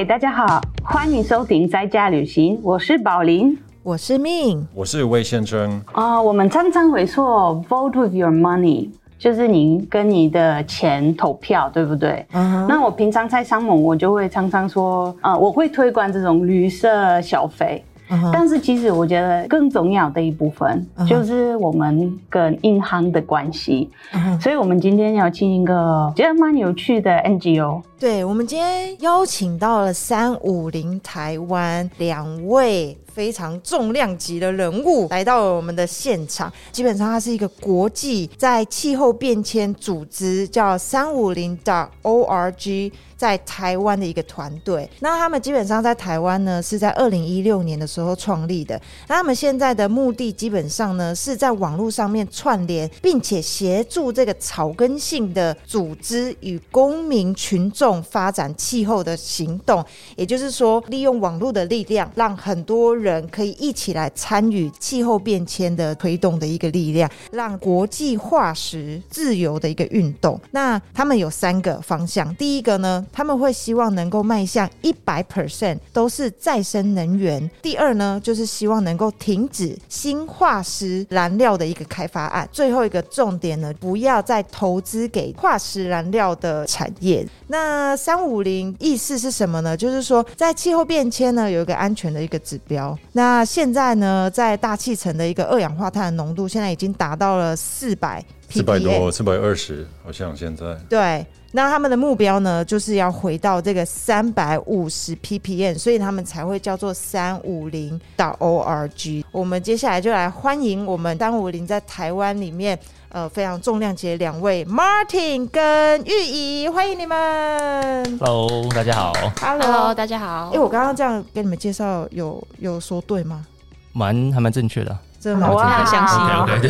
嗨，大家好，欢迎收听在家旅行，我是宝林。我是命，我是魏先生。啊、我们常常会说 vote with your money，就是你跟你的钱投票，对不对？嗯哼那我平常在商盟，我就会常常说，呃，我会推广这种绿色消费。嗯哼但是其实我觉得更重要的一部分就是我们跟银行的关系，嗯哼所以我们今天要请一个觉得蛮有趣的 NGO，对，我们今天邀请到了三五零台湾两位非常重量级的人物来到了我们的现场。基本上，它是一个国际在气候变迁组织叫三五零 org。在台湾的一个团队，那他们基本上在台湾呢是在二零一六年的时候创立的。那他们现在的目的基本上呢是在网络上面串联，并且协助这个草根性的组织与公民群众发展气候的行动。也就是说，利用网络的力量，让很多人可以一起来参与气候变迁的推动的一个力量，让国际化石自由的一个运动。那他们有三个方向，第一个呢，他们会希望能够迈向一百 percent 都是再生能源；第二呢，就是希望能够停止新化石燃料的一个开发案；最后一个重点呢，不要再投资给化石燃料的产业。那三五零意思是什么呢？就是说，在气候变迁呢，有一个安全的一个指标。那现在呢，在大气层的一个二氧化碳的浓度，现在已经达到了四百四百多，四百二十，好像现在。对，那他们的目标呢，就是要回到这个三百五十 ppm，所以他们才会叫做三五零到 org。我们接下来就来欢迎我们三五零在台湾里面。呃，非常重量级的两位 Martin 跟玉怡，欢迎你们。Hello，大家好，Hello，大家好哎、。我刚刚这样跟你们介绍，有有说对吗？蛮还蛮正确的。真的吗？哇相信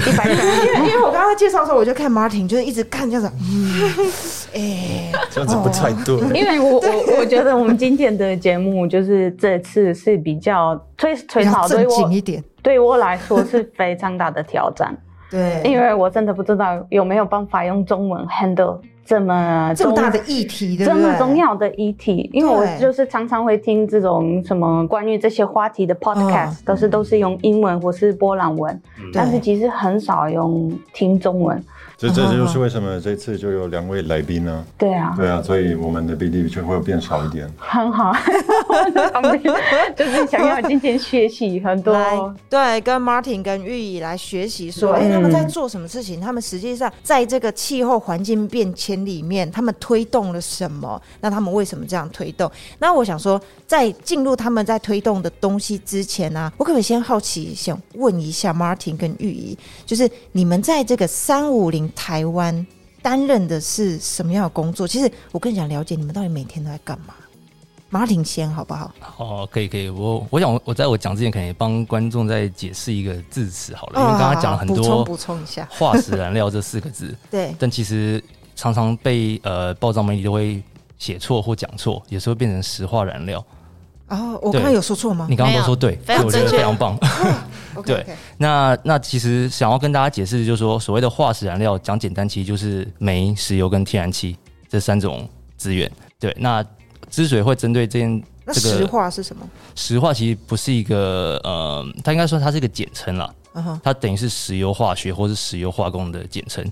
一百分，因为因为我刚刚介绍的时候，我就看 Martin，就是一直看这样子，嗯，哎、这样子不太对。因为我我我觉得我们今天的节目就是这次是比较推推要少，对我一点，对我来说是非常大的挑战，对，因为我真的不知道有没有办法用中文 handle 这么重这么大的议题，这？么重要的议题，因为我就是常常会听这种什么关于这些话题的 podcast，、都是都是用英文或是波兰文，但是其实很少用听中文。这这就是为什么这次就有两位来宾呢？对啊，对啊，所以我们的比例就会变少一点。很好，就是想要今天学习很多。来，对，跟 Martin 跟玉怡来学习说，哎、嗯他们在做什么事情？他们实际上在这个气候环境变迁里面，他们推动了什么？那他们为什么这样推动？那我想说，在进入他们在推动的东西之前呢、我可不可以先好奇想问一下 Martin 跟玉怡，就是你们在这个三五零台湾担任的是什么样的工作？其实我更想了解你们到底每天都在干嘛。Martin 先好不好？哦，可以可以，我我想我我在我讲之前，可能也帮观众再解释一个字词好了，因为刚刚讲了很多补充补充一下，化石燃料这四个字，对，但其实常常被呃报章媒体都会写错或讲错，有时候变成石化燃料。哦，我刚刚有说错吗你刚刚都说对，我觉得正确非常棒。对那那其实想要跟大家解释，就是说所谓的化石燃料，讲简单，其实就是煤、石油跟天然气这三种资源。对，那之所以会针对这件那这个石化是什么？石化，其实不是一个呃，它应该说它是一个简称啦，嗯哼，它等于是石油化学或是石油化工的简称。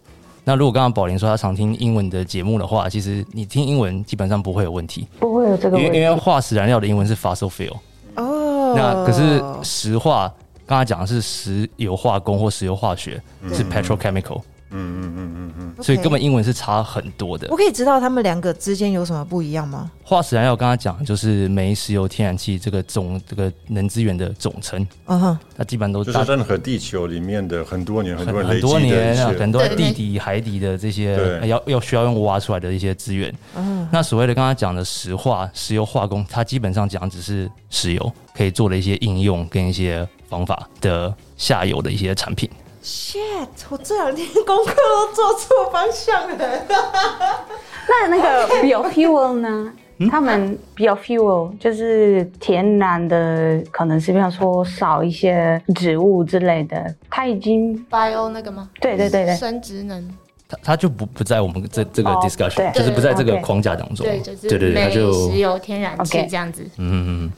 那如果刚刚宝林说他常听英文的节目的话，其实你听英文基本上不会有问题，不会有这个问题。因为因为化石燃料的英文是 fossil fuel。哦，那可是石化，刚才讲的是石油化工或石油化学，是 petrochemical，嗯嗯嗯嗯嗯，所以根本英文是差很多的。我。可以知道他们两个之间有什么不一样吗？化石燃料刚才讲就是煤、石油、天然气这个总这个能资源的总称，嗯哼，它基本上都就是任何地球里面的很多年、很多很多年很多地底、海底的这些要要需要用挖出来的一些资源。嗯，那所谓的刚才讲的石化、石油化工，它基本上讲只是石油可以做的一些应用跟一些方法的下游的一些产品。shit，我这两天功课都做错方向了。那那个 biofuel 呢？他们 biofuel 就是天然的，可能是比方说少一些植物之类的，它已经 bio 那个吗？对对对对生职能它它就不不在我们这这个哦 discussion，、对就是不在这个框架当中。对，就是对对对，就石油、天然气 OK 这样子。嗯嗯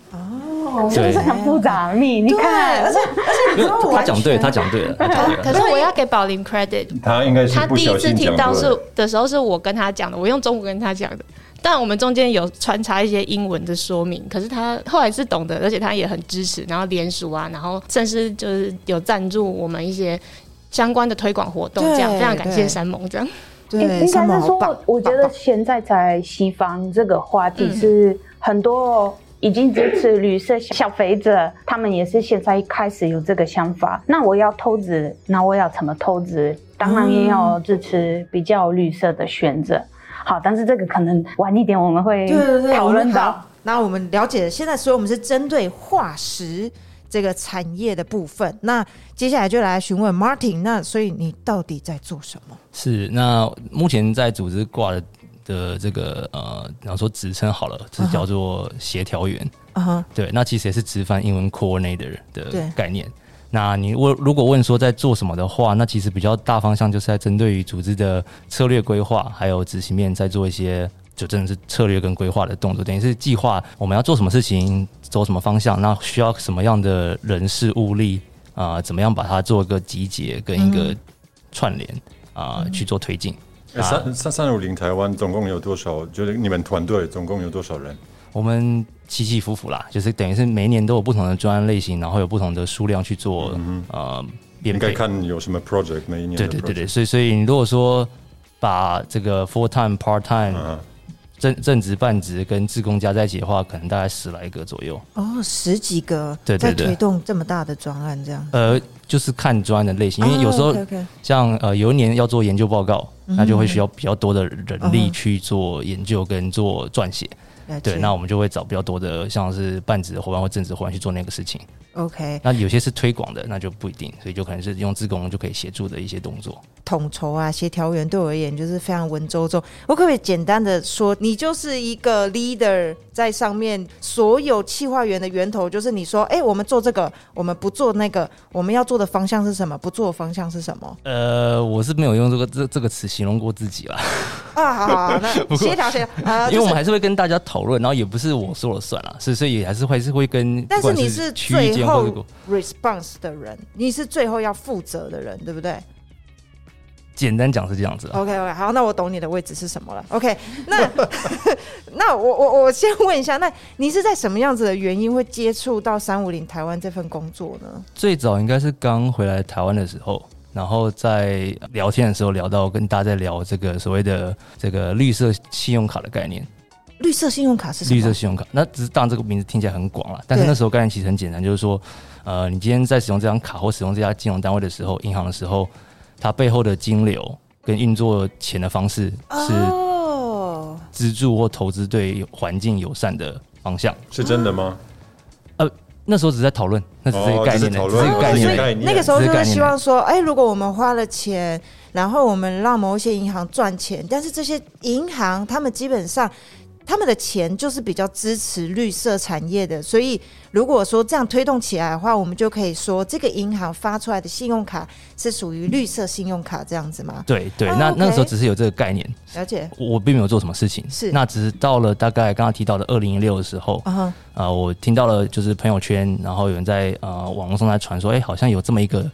哦，是不是很复杂？你你，看而且，而且他讲对，他讲对了，他讲对了。可是我要给宝林 credit，他应该是他第一次听到是的时候是我跟他讲的，我用中文跟他讲的。但我们中间有穿插一些英文的说明，可是他后来是懂的，而且他也很支持，然后联署啊，然后甚至就是有赞助我们一些相关的推广活动，这样非常感谢山盟这样。对，应该是说，我觉得现在在西方这个话题是很多已经支持绿色小肥子，他们也是现在开始有这个想法。那我要投资，那我要怎么投资？当然也要支持比较绿色的选择。好，但是这个可能晚一点我们会讨论到。那我们了解，现在所以我们是针对化石这个产业的部分。那接下来就来询问 Martin，那所以你到底在做什么？是，那目前在组织挂的的这个呃，然后说职称好了，是叫做协调员。啊哈，对，那其实也是直翻英文 coordinator 的概念。那你问如果问说在做什么的话，那其实比较大方向就是在针对于组织的策略规划，还有执行面，在做一些就真的是策略跟规划的动作，等于是计划我们要做什么事情，走什么方向，那需要什么样的人事物力啊、怎么样把它做一个集结跟一个串联啊、去做推进。哎三三三五零台湾总共有多少？就是你们团队总共有多少人？我们起起伏伏啦，就是等于是每一年都有不同的专案类型，然后有不同的数量去做、呃编应该。看有什么 project 每一年对。对对对，所以所以你如果说把这个 full time、part time、嗯，正正职、半职跟自工加在一起的话，可能大概十来个左右。哦，十几个对对对在推动这么大的专案，这样。呃，就是看专案的类型，因为有时候像呃有一年要做研究报告，那就会需要比较多的人力嗯去做研究跟做撰写。对，那我们就会找比较多的像是半职的伙伴或正职伙伴去做那个事情。OK 那有些是推广的，那就不一定，所以就可能是用自工就可以协助的一些动作。统筹啊，协调员对我而言就是非常文绉绉。我可不可以简单的说，你就是一个 leader，在上面所有企划员的源头就是你说，哎、我们做这个，我们不做那个，我们要做的方向是什么？不做的方向是什么？呃，我是没有用这个这这个词形容过自己了，啊，好好好，那协调协调啊，因为我们还是会跟大家讨论，然后也不是我说了算啦，是所以还是会是会跟，但是你是区域最后 response 的人，你是最后要负责的人，对不对简单讲是这样子啊。？OK OK，好，那我懂你的位置是什么了。OK，那 那我我我先问一下，那你是在什么样子的原因会接触到三五零台湾这份工作呢？最早应该是刚回来台湾的时候，然后在聊天的时候聊到跟大家在聊这个所谓的这个绿色信用卡的概念。绿色信用卡是什么？绿色信用卡，那只是当然这个名字听起来很广了，但是那时候概念其实很简单，就是说，呃，你今天在使用这张卡或使用这家金融单位的时候，银行的时候，它背后的金流跟运作钱的方式是哦，资助或投资对环境友善的方向。是真的吗？呃那时候只是在讨论，那只是一个哦概念的，只是一个概哦念的。概念那个时候就是希望说，哎，如果我们花了钱，然后我们让某一些银行赚钱，但是这些银行他们基本上。他们的钱就是比较支持绿色产业的，所以如果说这样推动起来的话，我们就可以说这个银行发出来的信用卡是属于绿色信用卡这样子吗？对对，哦那那个时候只是有这个概念，了解，我并没有做什么事情。是那只是到了大概刚刚提到的二零一六的时候，啊我听到了就是朋友圈，然后有人在呃网络上在传说，哎、好像有这么一个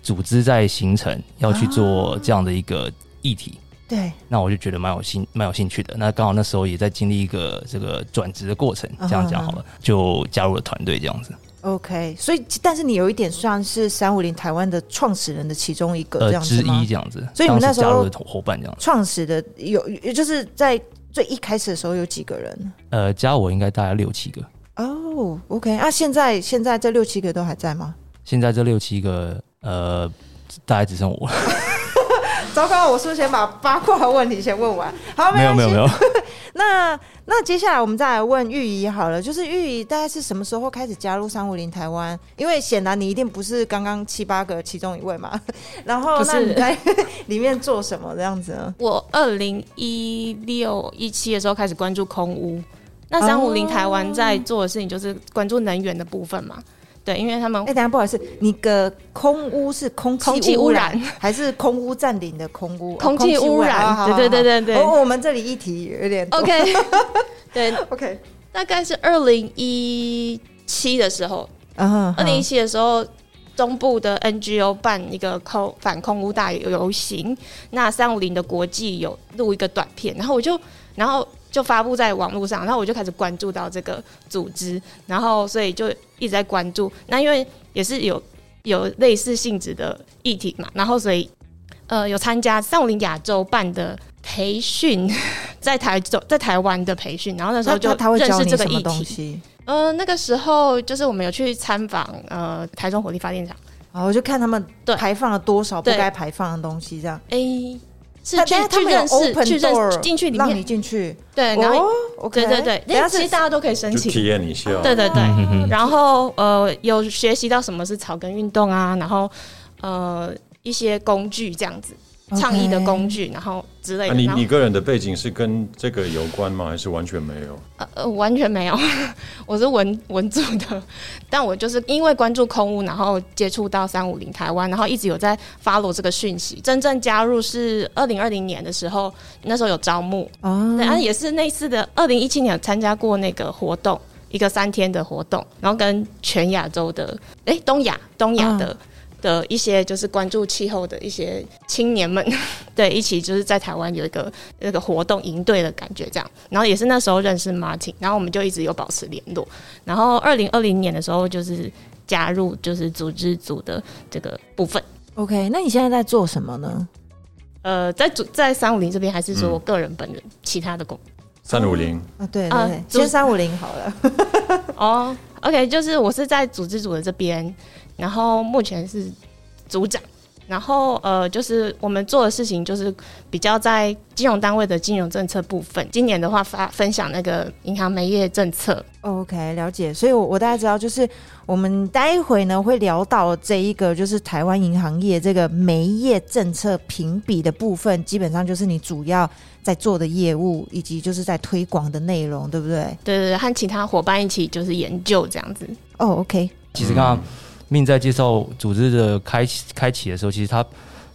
组织在形成，要去做这样的一个议题。对，那我就觉得蛮有兴蛮有兴趣的。那刚好那时候也在经历一个这个转职的过程，这样讲好了，就加入了团队这样子。OK，所以但是你有一点算是三五零台湾的创始人的其中一个这样子吗？一这样子。所以你们那时候加入的伙伴这样子，创始的有，也就是在最一开始的时候有几个人？呃，加我应该大概六七个。哦、o k 啊，现在现在这六七个都还在吗？现在这六七个，呃，大概只剩我。糟糕，我是不是先把八卦的问题先问完？好，没有没有没有。那那接下来我们再来问玉怡好了，就是玉怡大概是什么时候开始加入三五零台湾？因为显然你一定不是刚刚七八个其中一位嘛。然后那你在里面做什么这样子呢？我二零一六一七的时候开始关注空屋，那三五零台湾在做的事情就是关注能源的部分嘛。对，因为他们哎、等下不好意思，你个空污是空气空气污染。还是空污占领的空污？空气污染对对对对对。哦我们这里议题有点 OK，对，OK，大概是二零一七的时候，二零一七的时候，中部的 NGO 办一个空反空污大游行，那三五零的国际有录一个短片，然后我就，然后就发布在网络上，然后我就开始关注到这个组织，然后所以就一直在关注。那因为也是有有类似性质的议题嘛，然后所以呃有参加三五零亚洲办的培训，在台州在台湾的培训，然后那时候就他他会认识教你什么这个议题。东西？呃，那个时候就是我们有去参访呃台中火力发电厂，啊，我就看他们对排放了多少不该排放的东西，这样。诶、是但去去认识去认识进去里让你面，进去。对，然后、对对对，其实大家都可以申请。体请，验一下。对对对，嗯。然后呃有学习到什么是草根运动啊，然后呃一些工具这样子，倡议的工具，然后之类的，啊你你个人的背景是跟这个有关吗？还是完全没有？呃呃，完全没有，我是文文组的，但我就是因为关注空屋，然后接触到三五零台湾，然后一直有在 follow 这个讯息。真正加入是二零二零年的时候，那时候有招募，哦对，啊，也是那次的二零一七年有参加过那个活动，一个三天的活动，然后跟全亚洲的，哎、东亚东亚的。的一些就是关注气候的一些青年们，对，一起就是在台湾有一个那个活动营队的感觉，这样。然后也是那时候认识 Martin，然后我们就一直有保持联络。然后二零二零年的时候，就是加入就是组织组的这个部分。OK，那你现在在做什么呢？呃，在组在三五零这边，还是说嗯我个人本人其他的工三五零，啊，对对啊先三五零好了。哦，OK，就是我是在组织组的这边，然后目前是组长，然后呃，就是我们做的事情就是比较在金融单位的金融政策部分。今年的话发分享那个银行煤业政策，OK，了解。所以我，我大概知道，就是我们待会呢会聊到这一个，就是台湾银行业这个煤业政策评比的部分，基本上就是你主要在做的业务，以及就是在推广的内容，对不对？对对对，和其他伙伴一起就是研究这样子。哦，OK，其实刚刚命在介绍组织的开启开启的时候，其实它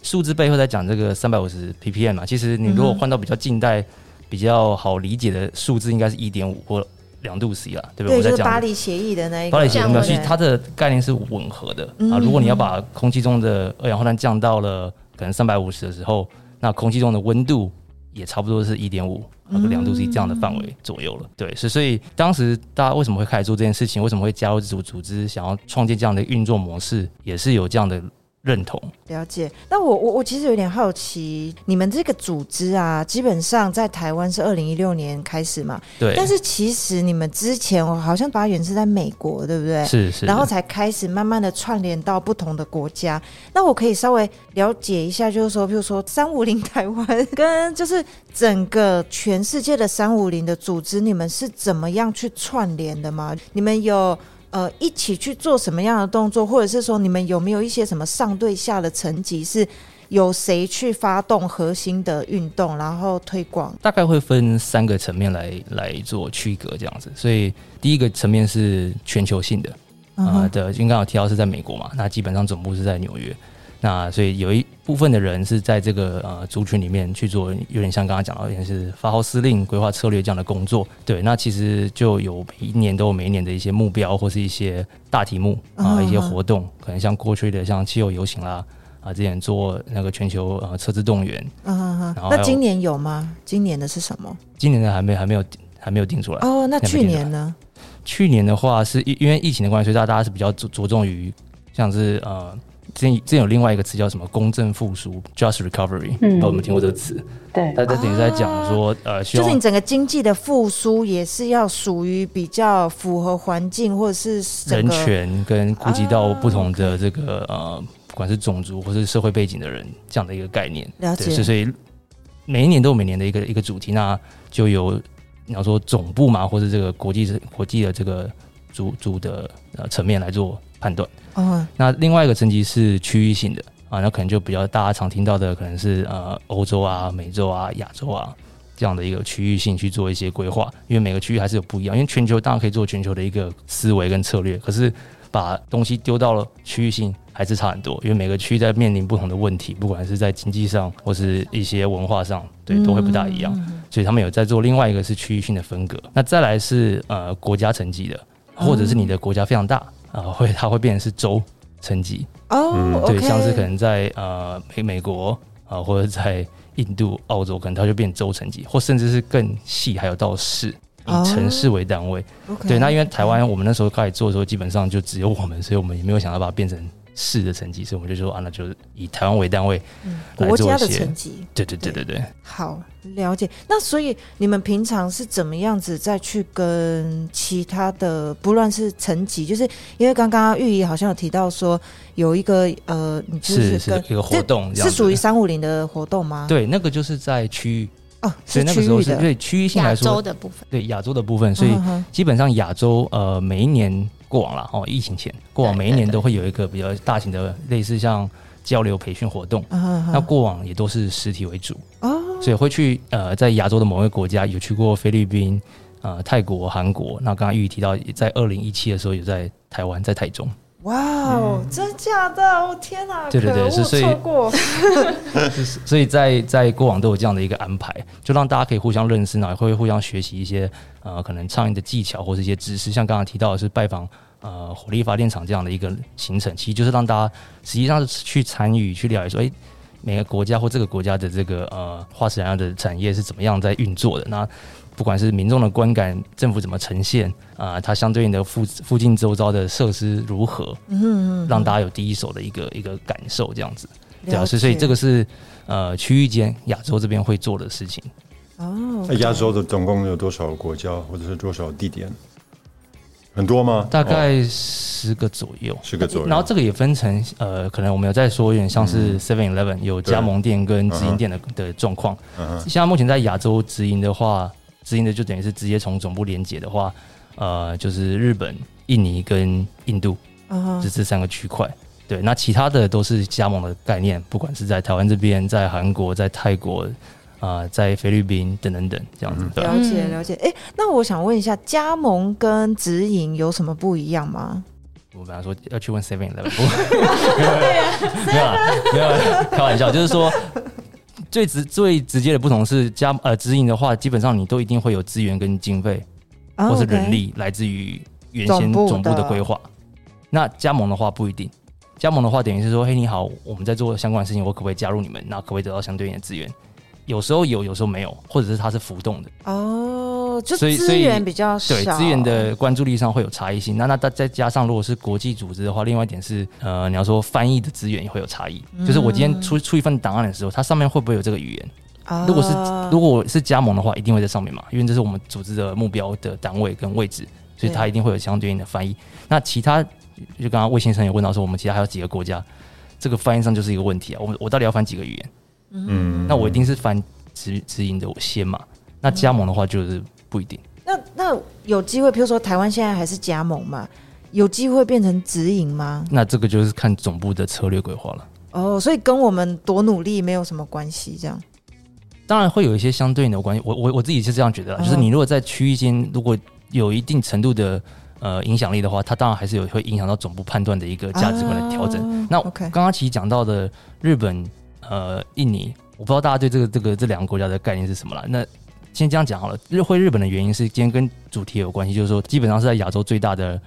数字背后在讲这个三百五十 ppm 嘛。其实你如果换到比较近代、比较好理解的数字，应该是一点五或两度 C 啦，对不对？对，我在讲就是巴黎协议的那一个，巴黎协议它的概念是吻合的嗯啊。如果你要把空气中的二氧化碳降到了可能三百五十的时候，那空气中的温度也差不多是一点五。那个两度 C 这样的范围左右了，对，是所以当时大家为什么会开始做这件事情，为什么会加入这组组织，想要创建这样的运作模式，也是有这样的认同。了解。那我我我其实有点好奇，你们这个组织啊，基本上在台湾是二零一六年开始嘛，对，但是其实你们之前我好像发源是在美国，对不对？是是，然后才开始慢慢的串联到不同的国家。那我可以稍微了解一下，就是说，比如说三五零台湾跟就是整个全世界的三五零的组织，你们是怎么样去串联的吗？你们有？呃，一起去做什么样的动作，或者是说你们有没有一些什么上对下的层级，是由谁去发动核心的运动，然后推广？大概会分三个层面来来做区隔这样子。所以第一个层面是全球性的，啊、嗯呃的，因为刚好提到是在美国嘛，那基本上总部是在纽约。那所以有一部分的人是在这个呃族群里面去做，有点像刚刚讲到，有点是发号施令、规划策略这样的工作。对，那其实就有每一年都有每一年的一些目标或是一些大题目啊、嗯一些活动，可能像过去的像气候游行啦，啊，之前做那个全球呃车资动员，嗯哼哼然后还有那今年有吗？今年的是什么？今年的还没还没有还没有定出来。哦，那去年呢？去年的话，是因因为疫情的关系，所以大家大家是比较着着重于像是呃，之前之前有另外一个词叫什么公正复苏 （just recovery），、嗯不知道有没有听过这个词？对，大家等于在讲说，呃，就是你整个经济的复苏也是要属于比较符合环境，或者是人权跟顾及到不同啊的这个、呃，不管是种族或是社会背景的人这样的一个概念。对，了解所以所以每一年都有每年的一个一个主题，那就由你要说总部嘛，或者这个国际国际的这个主主的呃层面来做判断。哦，那另外一个层级是区域性的啊，那可能就比较大家常听到的，可能是呃欧洲啊、美洲啊、亚洲啊这样的一个区域性去做一些规划，因为每个区域还是有不一样。因为全球当然可以做全球的一个思维跟策略，可是把东西丢到了区域性，还是差很多，因为每个区在面临不同的问题，不管是在经济上或是一些文化上，对，都会不大一样。所以他们有在做另外一个是区域性的分隔。那再来是呃国家层级的，或者是你的国家非常大啊、会它会变成是州层级。哦嗯，对，像是可能在呃美美国啊、或者在印度、澳洲，可能它就变州层级，或甚至是更细，还有到市，以哦城市为单位。对，那因为台湾我们那时候开始做的时候，基本上就只有我们，所以我们也没有想要把它变成市的成绩，所以我们就说啊，那就是以台湾为单位嗯国家的做一些层级。对对对对对。好，了解。那所以你们平常是怎么样子再去跟其他的，不论是层级，就是因为刚刚玉怡好像有提到说有一个呃，你就是跟是一个活动是属于三五零的活动吗？对，那个就是在区域，哦，所以那区个时候是域的，对区域性来说亚洲，的部分，对亚洲的部分，所以基本上亚洲呃每一年过往了哦，疫情前过往每一年都会有一个比较大型的类似像交流培训活动，那过往也都是实体为主，哦，所以会去呃在亚洲的某个国家有去过菲律宾、呃泰国、韩国。那刚刚玉宇提到，在二零一七的时候有在台湾，在台中。哇哦，真假的？哦天哪！对对对是所以错过。所以在在过往都有这样的一个安排，就让大家可以互相认识，然后也会互相学习一些呃可能倡议的技巧或是一些知识。像刚刚提到的是拜访呃火力发电厂这样的一个行程，其实就是让大家实际上是去参与去了解说，诶，每个国家或这个国家的这个呃化石燃料的产业是怎么样在运作的。那不管是民众的观感，政府怎么呈现啊、它相对应的附附近周遭的设施如何，嗯，让大家有第一手的一个一个感受，这样子。对啊，了所以所以这个是呃区域间亚洲这边会做的事情。哦那亚洲的总共有多少国家或者是多少地点？很多吗？大哦概十个左右。十个左右。然后这个也分成呃，可能我们有在说，有点像是 Seven Eleven 有加盟店跟直营店的的状况。嗯哼现在目前在亚洲直营的话，直营的就等于是直接从总部连接的话，呃，就是日本、印尼跟印度嗯这这三个区块。对，那其他的都是加盟的概念，不管是在台湾这边、在韩国、在泰国、啊、在菲律宾等等等这样子。了解嗯了解。哎，那我想问一下，加盟跟直营有什么不一样吗？我本来说要去问 Seven Eleven，不 没有没有啦没有啦开玩笑，就是说最直最直接的不同是加呃直营的话，基本上你都一定会有资源跟经费啊或是人力来自于原先总部的的规划。那加盟的话不一定，加盟的话等于是说，嘿你好，我们在做相关的事情，我可不可以加入你们？那可不可以得到相对应的资源？有时候有，有时候没有，或者是它是浮动的。哦，就所以所以资源比较少，对资源的关注力上会有差异性。那那再再加上，如果是国际组织的话，另外一点是，呃，你要说翻译的资源也会有差异。就是我今天出出一份档案的时候，它上面会不会有这个语言？啊如果是如果我是加盟的话，一定会在上面嘛，因为这是我们组织的目标的单位跟位置，所以它一定会有相对应的翻译。那其他，就刚刚魏先生也问到说，我们其他还有几个国家，这个翻译上就是一个问题啊。我我到底要翻几个语言？嗯那我一定是翻直直营的我先嘛。那加盟的话就是不一定。那那有机会，比如说台湾现在还是加盟嘛，有机会变成直营吗？那这个就是看总部的策略规划了。哦，所以跟我们多努力没有什么关系，这样当然会有一些相对应的关系，我我我自己是这样觉得就是你如果在区域间如果有一定程度的呃影响力的话，它当然还是有会影响到总部判断的一个价值观的调整。啊那刚刚其实讲到的日本、呃印尼，我不知道大家对这个这个这两个国家的概念是什么了。那先这样讲好了，日会日本的原因是今天跟主题有关系，就是说基本上是在亚洲最大的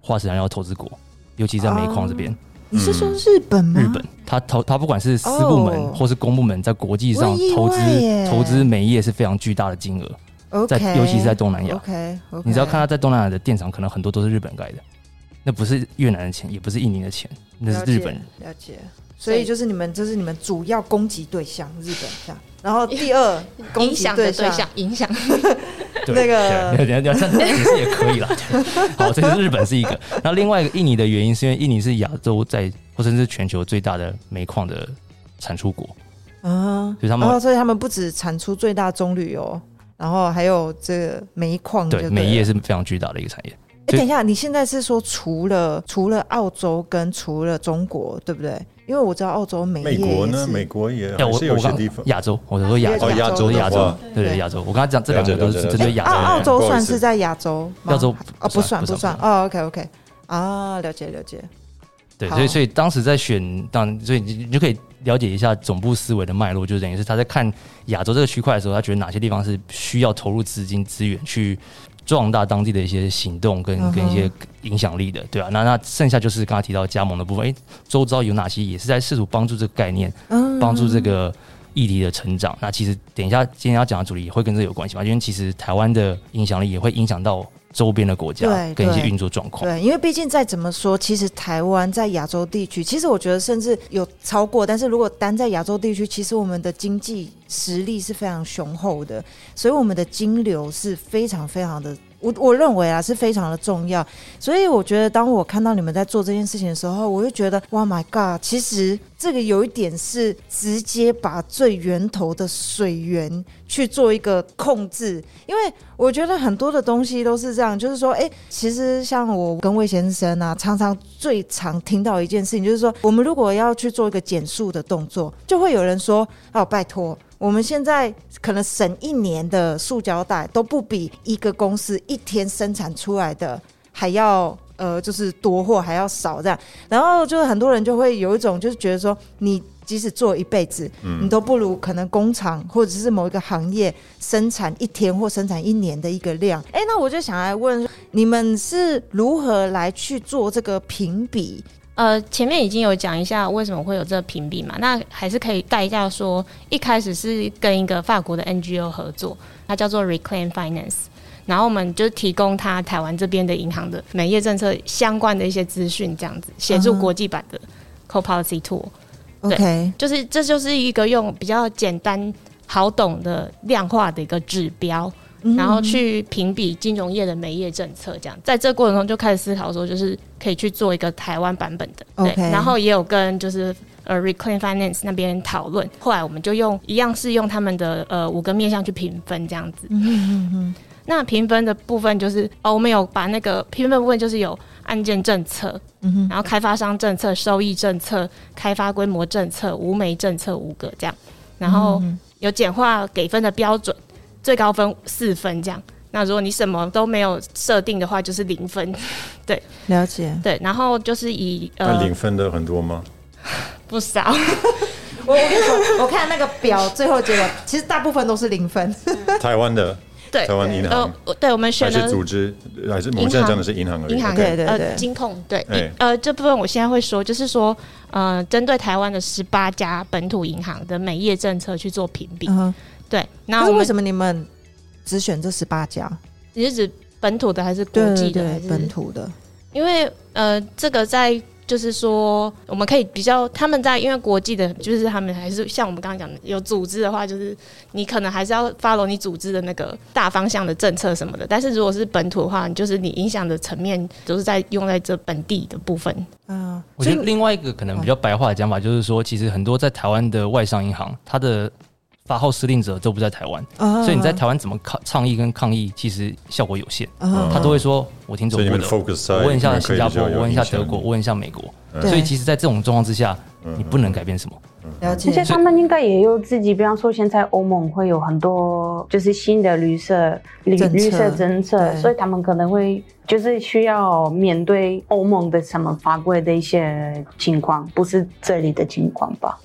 化石燃料投资国，尤其在煤矿这边。你是说日本吗？日本，他投他不管是私部门哦或是公部门，在国际上投资投资煤业是非常巨大的金额，OK，在尤其是在东南亚 OK，, 你只要看他在东南亚的电厂，可能很多都是日本盖的，那不是越南的钱，也不是印尼的钱，那是日本人。了解。所以就是你们，这是你们主要攻击对象，日本这样。然后第二攻击 影响的对象象，影响 对那个对对对，这样解释也可以啦。对 好，这是日本是一个，那另外一个印尼的原因是因为印尼是亚洲在或甚至是全球最大的煤矿的产出国，啊，所以他们然后所以他们不止产出最大棕榈油，然后还有这个煤矿就对了煤业是非常巨大的一个产业。哎，等一下，你现在是说除了除了澳洲跟除了中国，对不对？因为我知道澳洲美国呢？美国也是有我我刚些地方。亚洲，我说亚洲，哦亚洲亚洲，对对亚洲。我刚才讲这两个都是针对亚洲澳澳。洲算是在亚洲吗？亚洲哦，不算不算哦，OK OK，啊，了解了解。对，所以所以当时在选，当所以你你就可以了解一下总部思维的脉络，就等于是他在看亚洲这个区块的时候，他觉得哪些地方是需要投入资金资源去壮大当地的一些行动跟跟一些影响力的，对啊，那那剩下就是刚刚提到加盟的部分，诶，周遭有哪些也是在试图帮助这个概念，嗯帮助这个议题的成长。那其实等一下今天要讲的主题也会跟这有关系嘛，因为其实台湾的影响力也会影响到周边的国家跟一些运作状况。对，因为毕竟再怎么说，其实台湾在亚洲地区，其实我觉得甚至有超过。但是如果单在亚洲地区，其实我们的经济实力是非常雄厚的，所以我们的金流是非常非常的，我我认为啊是非常的重要。所以我觉得，当我看到你们在做这件事情的时候，我就觉得，哇，My God，其实这个有一点是直接把最源头的水源去做一个控制，因为我觉得很多的东西都是这样，就是说，哎、其实像我跟魏先生啊，常常最常听到一件事情，就是说，我们如果要去做一个减速的动作，就会有人说，哦，拜托。我们现在可能省一年的塑胶袋都不比一个公司一天生产出来的还要呃，就是多或还要少这样。然后就是很多人就会有一种就是觉得说，你即使做一辈子，你都不如可能工厂或者是某一个行业生产一天或生产一年的一个量。哎，那我就想来问，你们是如何来去做这个评比？呃，前面已经有讲一下为什么会有这个评比嘛，那还是可以带一下说，一开始是跟一个法国的 NGO 合作，它叫做 Reclaim Finance，然后我们就提供他台湾这边的银行的美业政策相关的一些资讯，这样子协助国际版的 Co Policy Tool，OK，就是这就是一个用比较简单好懂的量化的一个指标，嗯。然后去评比金融业的美业政策，这样。在这个过程中就开始思考说，就是可以去做一个台湾版本的，对 OK 然后也有跟就是呃 Reclaim Finance 那边讨论，后来我们就用一样是用他们的呃五个面向去评分这样子。嗯那评分的部分就是哦，我们有把那个评分部分就是有案件政策，嗯哼然后开发商政策、收益政策、开发规模政策、无煤政策五个这样，然后嗯有简化给分的标准，最高分四分这样。那如果你什么都没有设定的话，就是零分。对了解。对，然后就是以那呃零分的很多吗？不少，我我跟你说，我看那个表最后结果，其实大部分都是零分。台湾的对台湾银呃行，对，我们还是选的组织，还是我们现在讲的是银行而已。银行对对对呃金控对，哎呃这部分我现在会说，就是说呃针对台湾的十八家本土银行的美业政策去做评比，对，那为什么你们只选这十八家？你是指本土的还是国际的？还对，是本土的。因为呃，这个在就是说，我们可以比较他们在因为国际的，就是他们还是像我们刚刚讲的，有组织的话，就是你可能还是要 follow 你组织的那个大方向的政策什么的。但是如果是本土的话，就是你影响的层面都是在用在这本地的部分。嗯，我觉得另外一个可能比较白话的讲法，就是说，其实很多在台湾的外商银行，它的发号施令者都不在台湾，啊所以你在台湾怎么抗倡议跟抗议，其实效果有限。啊他都会说，我听总所以你们部的，我问一下新加坡，我问一下德国，我问一下美国。对所以其实，在这种状况之下，嗯你不能改变什么。了而且。他们应该也有自己，比方说现在欧盟会有很多就是新的绿色绿绿色政策，所以他们可能会就是需要面对欧盟的什么法规的一些情况，不是这里的情况吧？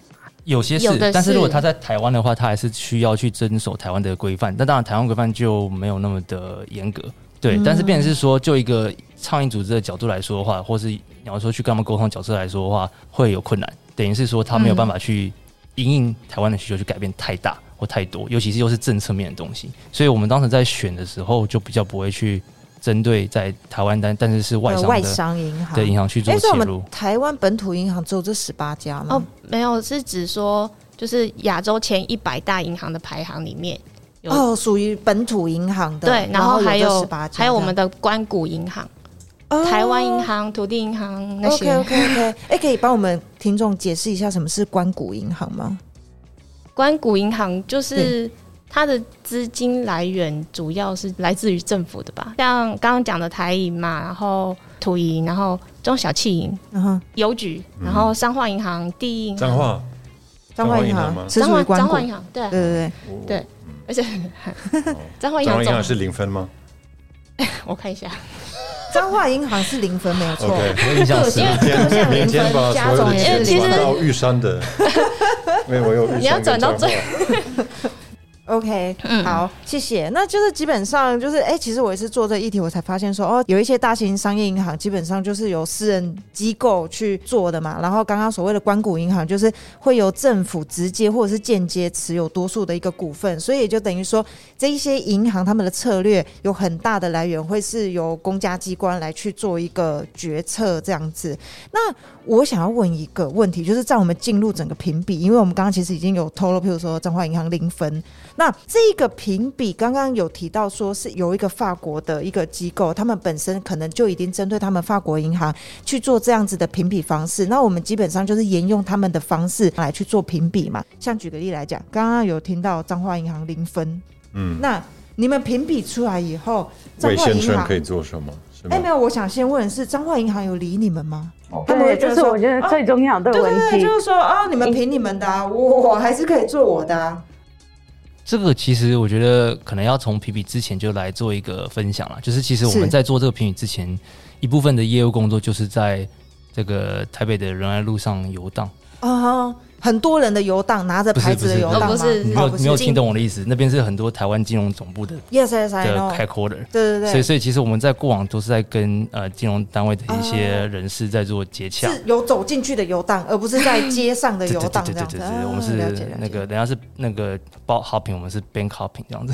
有些是但是是如果他在台湾的话，他还是需要去遵守台湾的规范。那当然，台湾规范就没有那么的严格。对，嗯但是变成是说，就一个倡议组织的角度来说的话，或是你要说去跟他们沟通角色来说的话，会有困难。等于是说，他没有办法去因应台湾的需求去改变太大或太多，尤其是又是政策面的东西。所以我们当时在选的时候，就比较不会去针对在台湾但但是是外商外商的银行的银行去做哎，所以我们。台湾本土银行只有这十八家吗？哦，没有，是指说就是亚洲前一百大银行的排行里面。哦，属于本土银行的，对，然后还有十八家，还有我们的关谷银行、哦台湾银行、土地银行那些。OK OK OK，哎，可以帮我们听众解释一下什么是关谷银行吗？关谷银行就是它的资金来源主要是来自于政府的吧，像刚刚讲的台银嘛，然后土银，然后中小企银、然后邮局，然后商化银行、第一银行、彰化彰化银行吗？是彰化彰化，银行，对。对对对，哦。而且哦。彰化银行彰化银行是零分吗？我看一下，彰化银行是零分没有错。OK 我印象是零明天把分，加所有的总也是零分。转到玉山的，因为我有你要转到跟彰化 OK，嗯好，谢谢。那就是基本上就是，哎、其实我也是做这议题，我才发现说，哦，有一些大型商业银行基本上就是由私人机构去做的嘛。然后刚刚所谓的关谷银行，就是会由政府直接或者是间接持有多数的一个股份，所以也就等于说，这一些银行他们的策略有很大的来源会是由公家机关来去做一个决策这样子。那我想要问一个问题，就是在我们进入整个评比，因为我们刚刚其实已经有透露，譬如说彰化银行零分，那这个评比刚刚有提到说是有一个法国的一个机构，他们本身可能就已经针对他们法国银行去做这样子的评比方式。那我们基本上就是沿用他们的方式来去做评比嘛。像举个例来讲，刚刚有听到彰化银行零分，嗯，那你们评比出来以后，彰魏化银行先生可以做什么？哎，吗没？有，我想先问的是，彰化银行有理你们吗？他们会对，这是我觉得最重要的问对对对，题。就是说啊，你们凭你们的、啊，我我还是可以做我的、啊。这个其实我觉得可能要从评比之前就来做一个分享了，就是其实我是们在做这个评比之前，一部分的业务工作就是在这个台北的仁爱路上游荡。啊、很多人的游荡，拿着牌子的游荡吗？不是你没哦不是有没有听懂我的意思？那边是很多台湾金融总部的 Yes, yes, I 的 know。headquarter。对对对，所以，所以其实我们在过往都是在跟呃金融单位的一些哦人士在做接洽，是有走进去的游荡，而不是在街上的游荡这样子。对对对，啊我们是那个人家是那个包 hopping，我们是 bank hopping 这样子。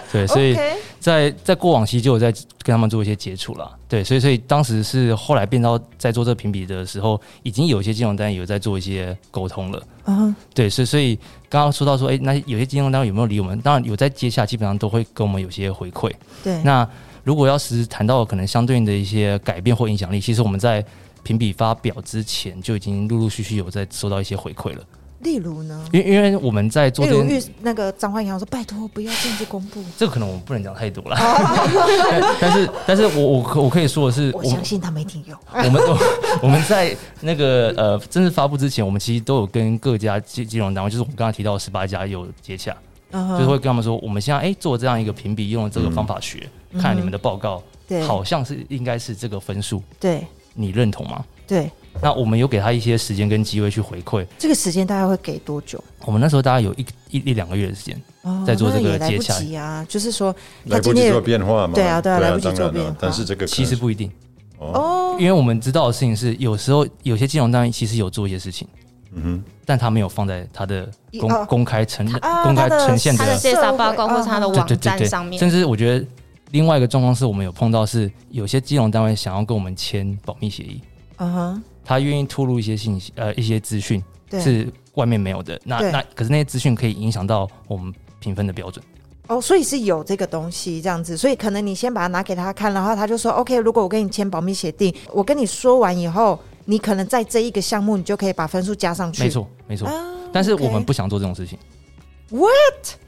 对，所以在在过往期就有在跟他们做一些接触了。对，所以所以当时是后来变到在做这个评比的时候，已经有一些金融单位有在做一些沟通了。嗯，对，所以所以刚刚说到说，哎、那有些金融单位有没有理我们？当然有在接下，基本上都会跟我们有些回馈。对，那如果要是谈到可能相对应的一些改变或影响力，其实我们在评比发表之前就已经陆陆续续有在收到一些回馈了。例如呢？因因为我们在做例如那个张焕阳说：“拜托，不要政治公布。这个可能我不能讲太多了。但 但是但是我我可我可以说的是，”我相信他们一定有。我们我我们在那个呃正式发布之前，我们其实都有跟各家金金融单位，就是我们刚刚提到十八家有接洽，就是会跟他们说，我们现在哎、做这样一个评比，用这个方法学，嗯看你们的报告，对好像是应该是这个分数，对你认同吗？对，那我们有给他一些时间跟机会去回馈。这个时间大概会给多久？我们那时候大概有一一一两个月的时间，哦在做这个接洽。及啊，就是说他来不及做变化嘛？对啊对啊来不及做变化。了但是这个其实不一定，哦，哦因为我们知道的事情是，有时候有些金融单位其实有做一些事情，嗯哼。但他没有放在他的公、哦。公开呈、啊公开呈现的他的 CSR 报告或是他的哦网站上面，甚至我觉得另外一个状况是我们有碰到是有些金融单位想要跟我们签保密协议，嗯哼，他愿意透露一些信息呃一些资讯，是外面没有的，那那可是那些资讯可以影响到我们评分的标准。哦，所以是有这个东西这样子，所以可能你先把它拿给他看，然后他就说 OK，如果我跟你签保密协定，我跟你说完以后，你可能在这一个项目，你就可以把分数加上去。没错没错，啊，但是我们不想做这种事情，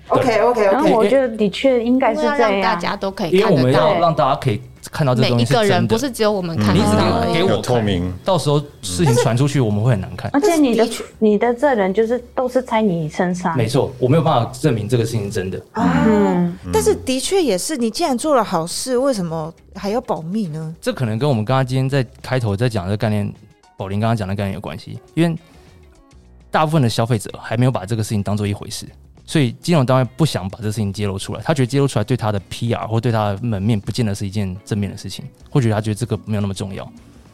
OK OK 然后我觉得的确应该是这样让大。家都可以因为我们看得到要让大家可以看到这每一个人，东西是真的不是只有我们看你只得到。给给我透明，到时候事情传出去，我们会很难看。而且你的你的这人就是都是在你身上。没错，我没有办法证明这个事情是真的。啊，嗯，但是的确也是，你既然做了好事，为什么还要保密呢？这可能跟我们刚刚今天在开头在讲这个概念，宝林刚刚讲的概念有关系，因为大部分的消费者还没有把这个事情当做一回事，所以金融单位不想把这个事情揭露出来，他觉得揭露出来对他的 PR 或对他的门面不见得是一件正面的事情，或许他觉得这个没有那么重要，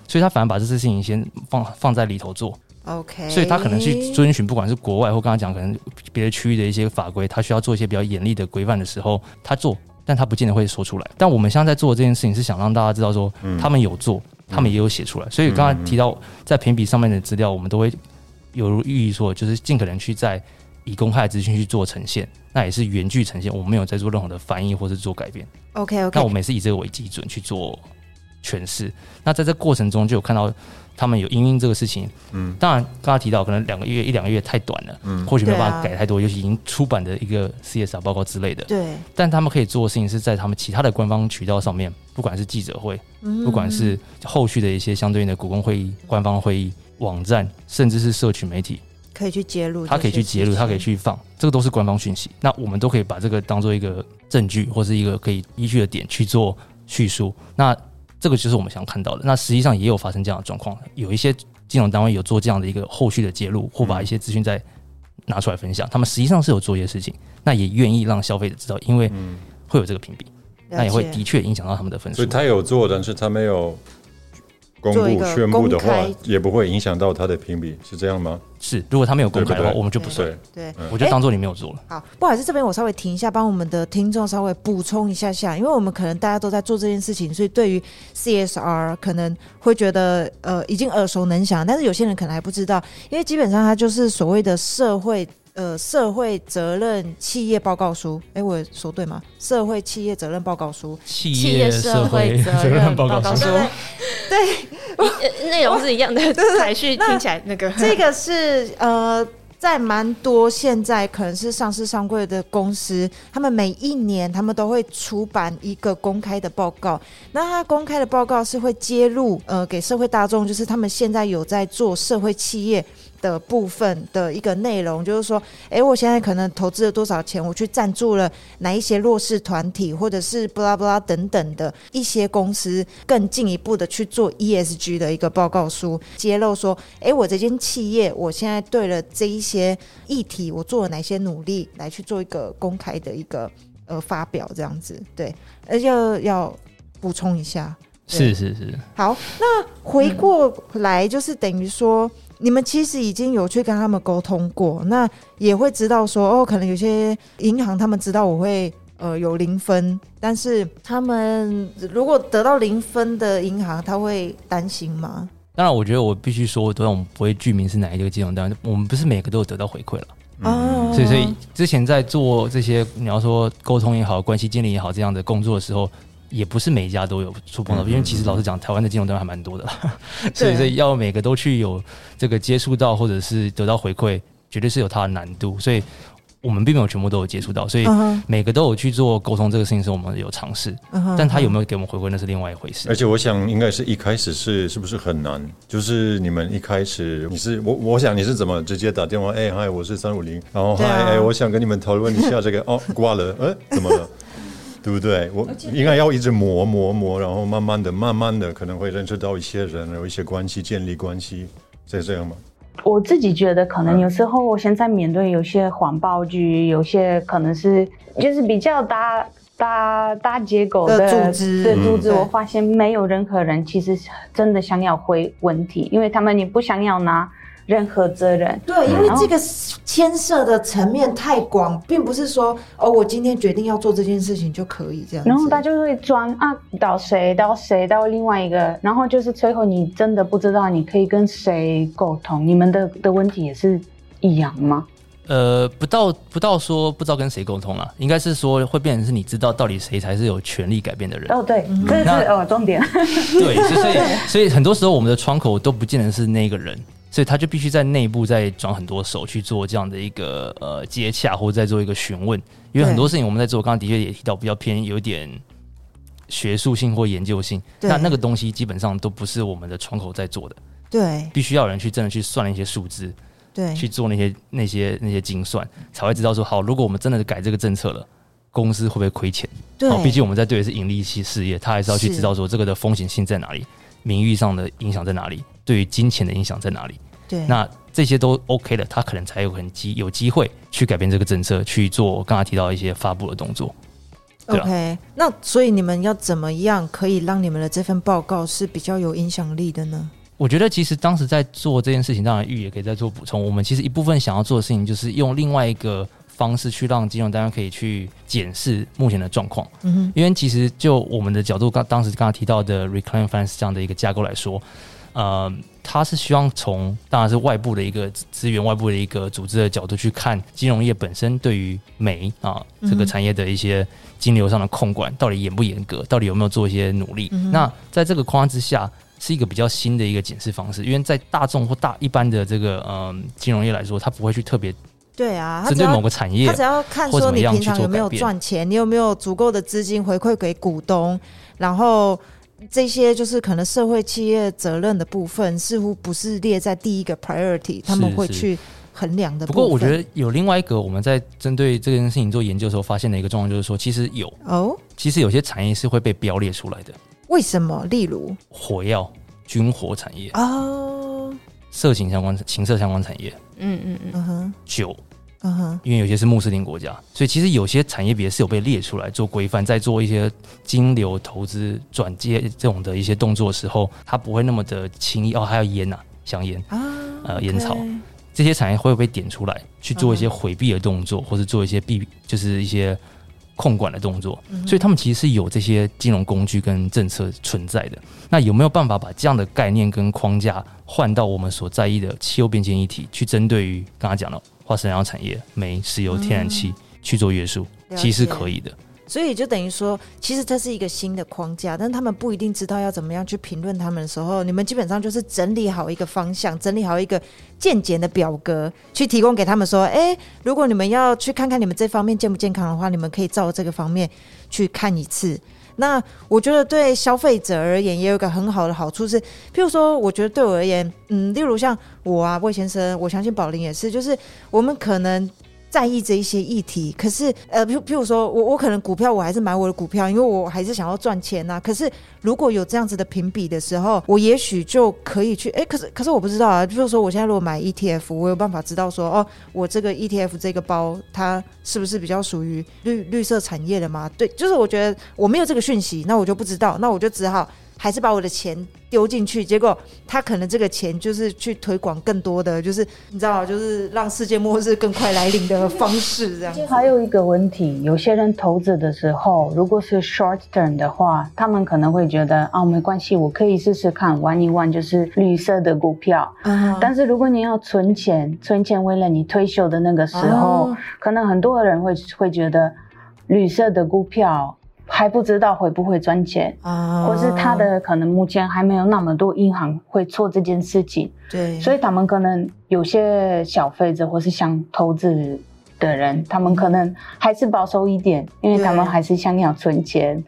所以他反而把这事情先放放在里头做，OK，所以他可能去遵循不管是国外或刚刚讲可能别的区域的一些法规，他需要做一些比较严厉的规范的时候，他做，但他不见得会说出来。但我们现在在做这件事情，是想让大家知道说，他们有做，他们也有写出来。所以刚才提到在评比上面的资料，我们都会有如寓意说，就是尽可能去在以公开的资讯去做呈现，那也是原句呈现，我们没有在做任何的翻译或是做改变。OK OK，那我们也是以这个为基准去做诠释。那在这过程中，就有看到他们有因应这个事情。嗯，当然刚刚提到，可能两个月、一两个月太短了，嗯，或许没有办法改太多，尤其已经出版的一个 CSR 报告之类的。对，但他们可以做的事情是在他们其他的官方渠道上面，不管是记者会，嗯不管是后续的一些相对应的股东会议、官方会议、网站，甚至是社群媒体，可以去揭露，他可以去揭露，他可以。去放，这个都是官方讯息。那我们都可以把这个当做一个证据，或是一个可以依据的点去做叙述。那这个就是我们想看到的。那实际上也有发生这样的状况，有一些金融单位有做这样的一个后续的揭露，或把一些资讯再拿出来分享，他们实际上是有做一些事情，那也愿意让消费者知道，因为会有这个评比，那也会的确影响到他们的分数所以。他有做，但是他没有公布宣布的话，也不会影响到他的评比，是这样吗？是，如果他没有公开的话，我们就不算，对，对。我就当做你没有做了。好，不好意思，这边我稍微停一下，帮我们的听众稍微补充一下下，因为我们可能大家都在做这件事情，所以对于 CSR 可能会觉得呃已经耳熟能详，但是有些人可能还不知道，因为基本上它就是所谓的社会。呃，社会责任企业报告书，哎，我说对吗？社会企业责任报告书，企企业社会责任报告书，对，内容是一样的，排序听起来那个这个是呃，在蛮多现在可能是上市上柜的公司，他们每一年他们都会出版一个公开的报告。那他公开的报告是会揭露呃给社会大众，就是他们现在有在做社会企业。的部分的一个内容，就是说，诶，我现在可能投资了多少钱，我去赞助了哪一些弱势团体，或者是布拉布拉等等的一些公司，更进一步的去做 ESG 的一个报告书，揭露说，诶，我这间企业，我现在对了这一些议题，我做了哪些努力，来去做一个公开的一个呃发表，这样子，对，而且要补充一下，是是是，好，那回过来就是等于说。你们其实已经有去跟他们沟通过，那也会知道说哦，可能有些银行他们知道我会呃有零分，但是他们如果得到零分的银行，他会担心吗？当然，我觉得我必须说，我们不会具名是哪一个金融单位，我们不是每个都有得到回馈了。哦，所以，所以之前在做这些你要说沟通也好、关系建立也好这样的工作的时候。也不是每一家都有触碰到，因为其实老实讲，台湾的金融单位还蛮多的，所以所以要每个都去有这个接触到或者是得到回馈，绝对是有它的难度。所以我们并没有全部都有接触到，所以每个都有去做沟通这个事情，是我们有尝试，但他有没有给我们回馈，那是另外一回事。而且我想，应该是一开始是是不是很难？就是你们一开始你是我，我想你是怎么直接打电话？哎嗨，我是三五零，然后嗨哎，我想跟你们讨论一下这个哦，挂了，哎，怎么了？对不对？我应该要一直磨磨磨，然后慢慢的、慢慢的，可能会认识到一些人，有一些关系，建立关系，是这样吗？我自己觉得，可能有时候我现在面对有些环保局，有些可能是就是比较大大大结构的组织的组织，我发现没有任何人其实真的想要回问题，因为他们也不想要拿。任何责任对，因为这个牵涉的层面太广，并不是说哦，我今天决定要做这件事情就可以这样。然后他就会钻啊，到谁到谁到另外一个，然后就是最后你真的不知道你可以跟谁沟通，你们的的问题也是一样吗？呃，不到不到说不知道跟谁沟通了，应该是说会变成是你知道到底谁才是有权利改变的人。哦，对，这是哦重点。对，所以 所以很多时候我们的窗口都不见得是那个人。所以他就必须在内部再转很多手去做这样的一个呃接洽，或者再做一个询问，因为很多事情我们在做，刚刚的确也提到比较偏有点学术性或研究性，那那个东西基本上都不是我们的窗口在做的，对，必须要有人去真的去算那些数字，对，去做那些那些那些精算，才会知道说好，如果我们真的改这个政策了，公司会不会亏钱？对，毕竟我们在对的是盈利系事业，他还是要去知道说这个的风险性在哪里。名誉上的影响在哪里？对于金钱的影响在哪里？对，那这些都 OK 了，他可能才有很机有机会去改变这个政策，去做刚才提到一些发布的动作。OK，那所以你们要怎么样可以让你们的这份报告是比较有影响力的呢？我觉得其实当时在做这件事情，当然玉也可以再做补充。我们其实一部分想要做的事情，就是用另外一个方式去让金融单位可以去检视目前的状况。嗯哼，因为其实就我们的角度，刚当时刚刚提到的 Reclaim Finance 这样的一个架构来说，呃，他是希望从当然是外部的一个资源、外部的一个组织的角度去看金融业本身对于煤啊这个产业的一些金流上的控管到底严不严格，到底有没有做一些努力。那在这个框架之下。是一个比较新的一个检视方式，因为在大众或大一般的这个嗯金融业来说，它不会去特别对啊，针对某个产业，他只要看说你平常有没有赚钱，你有没有足够的资金回馈给股东，然后这些就是可能社会企业责任的部分，似乎不是列在第一个 priority，他们会去衡量的。不过我觉得有另外一个我们在针对这件事情做研究的时候发现的一个状况，就是说其实有哦，其实有些产业是会被标列出来的。为什么？例如？火药、军火产业、哦，色情相关、情色相关产业、嗯嗯嗯，嗯哼，酒，嗯哼，因为有些是穆斯林国家，所以其实有些产业别是有被列出来做规范，在做一些金流投资转接这种的一些动作的时候，它不会那么的轻易哦。还有烟呐、香烟，啊，呃烟草这些产业会被点出来去做一些回避的动作，或是做一些避，就是一些控管的动作。所以他们其实是有这些金融工具跟政策存在的。那有没有办法把这样的概念跟框架换到我们所在意的气候变迁议题，去针对于刚刚讲的化石燃料产业、煤、石油、天然气去做约束？其实是可以的。所以就等于说，其实这是一个新的框架，但他们不一定知道要怎么样去评论他们的时候，你们基本上就是整理好一个方向，整理好一个健检的表格，去提供给他们说，哎，如果你们要去看看你们这方面健不健康的话，你们可以照这个方面去看一次。那我觉得对消费者而言也有一个很好的好处是，譬如说，我觉得对我而言，嗯，例如像我啊，魏先生，我相信宝林也是，就是我们可能在意这一些议题，可是呃，譬譬如说我我可能股票我还是买我的股票，因为我还是想要赚钱呐、可是如果有这样子的评比的时候，我也许就可以去哎，可是可是我不知道啊，就是说我现在如果买 ETF，我有办法知道说哦，我这个 ETF 这个包它是不是比较属于绿绿色产业的吗？对，就是我觉得我没有这个讯息，那我就不知道，那我就只好还是把我的钱丢进去，结果他可能这个钱就是去推广更多的，就是你知道，就是让世界末日更快来临的方式，这样子。还有一个问题，有些人投资的时候，如果是 short term 的话，他们可能会觉得啊，没关系，我可以试试看，玩一玩，就是绿色的股票。啊但是如果你要存钱，存钱为了你退休的那个时候，哦可能很多人会会觉得绿色的股票还不知道会不会赚钱，啊或是他的可能目前还没有那么多银行会做这件事情，对，所以他们可能有些消费者或是想投资的人，他们可能还是保守一点，因为他们还是想要存钱，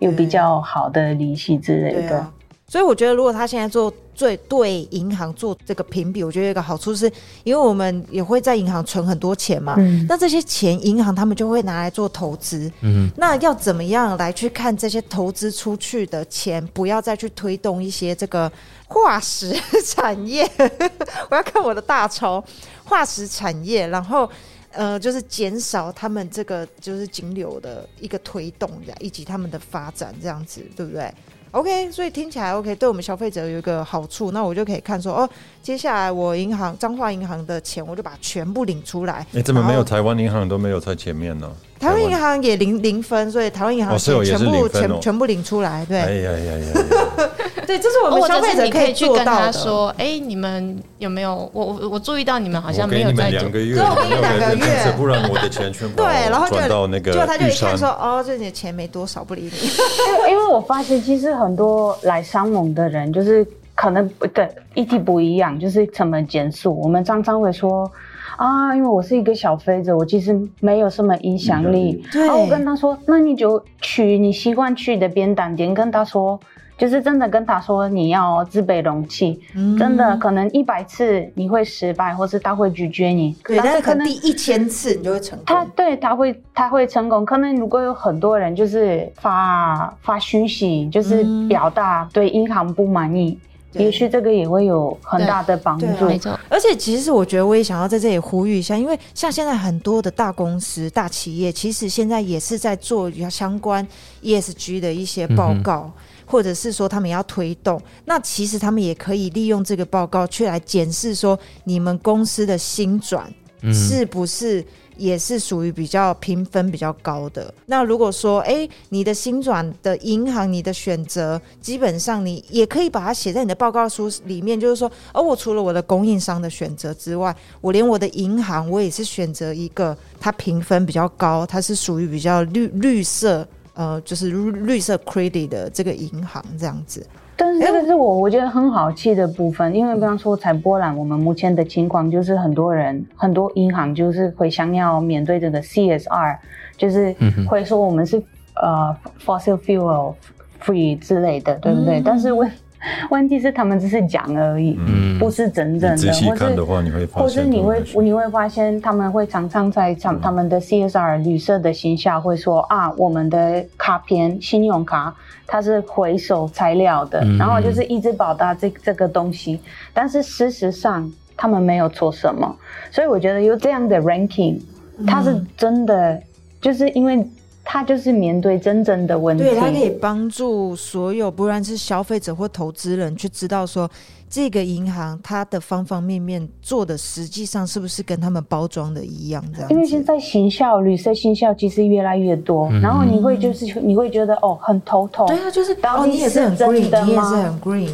有比较好的利息之类的。啊。所以我觉得，如果他现在做最对银行做这个评比，我觉得有一个好处是，因为我们也会在银行存很多钱嘛，嗯那这些钱银行他们就会拿来做投资。嗯，那要怎么样来去看这些投资出去的钱，不要再去推动一些这个化石产业？我要看我的大钞，化石产业，然后。呃，就是减少他们这个就是金流的一个推动，以及他们的发展，这样子，对不对？OK，所以听起来 OK，对我们消费者有一个好处，那我就可以看说，哦，接下来我银行彰化银行的钱，我就把全部领出来。哎，怎么没有台湾银行都没有在前面呢？台湾银行也零零分，所以台湾银行全部、全全部领出来，对、哎呀呀呀呀！对，这是我们或消费者可以去跟。他说，哎、你们有没有？我我我注意到你们好像没有在做两个月，对我给你两个月不然我的钱全部对，然后就转到那个就他就一看说，哦，这你的钱没多少，不理你。因为我发现其实很多来商盟的人，就是可能不对议题不一样，就是成本减速。我们常常会说啊，因为我是一个小飞者，我其实没有什么影响力。对然后我跟他说，那你就去你习惯去的便当店，跟他说。就是真的跟他说你要自备容器，嗯真的可能一百次你会失败，或是他会拒绝你。对，但是可可能能第一千次你就会成功他。对他会他会成功，可能如果有很多人就是发发讯息，就是嗯表达对银行不满意，对也许这个也会有很大的帮助。没错，而且其实我觉得我也想要在这里呼吁一下，因为像现在很多的大公司、大企业，其实现在也是在做相关 ESG 的一些报告。或者是说他们要推动，那其实他们也可以利用这个报告去来检视说你们公司的新转嗯是不是也是属于比较评分比较高的。那如果说，哎，你的新转的银行，你的选择，基本上你也可以把它写在你的报告书里面，就是说，哦，我除了我的供应商的选择之外，我连我的银行我也是选择一个它评分比较高，它是属于比较绿绿色。呃，就是绿绿色 credit 的这个银行这样子，但是这个是我我觉得很好奇的部分，因为比方说在波兰，我们目前的情况就是很多人很多银行就是会想要面对这个 CSR，就是会说我们是呃 fossil fuel free 之类的，对不对？嗯。但是问 问题是他们只是讲而已，嗯。不是真正的。你仔细或是看的话，你会发或是你会你会发现他们会常常在他他们的 CSR 绿色的形象会说啊，我们的卡片信用卡它是回收材料的，嗯。然后就是一直表达这这个东西，但是事实上他们没有做什么，所以我觉得有这样的 ranking，它是真的，就是因为它就是面对真正的问题，对，它可以帮助所有不论是消费者或投资人去知道说，这个银行它的方方面面做的实际上是不是跟他们包装的一样这样。因为现在行销、绿色行销其实越来越多，然后你会就是你会觉得哦很头痛，对啊，就是哦，到底你也是很是真 green，的你也是很 green。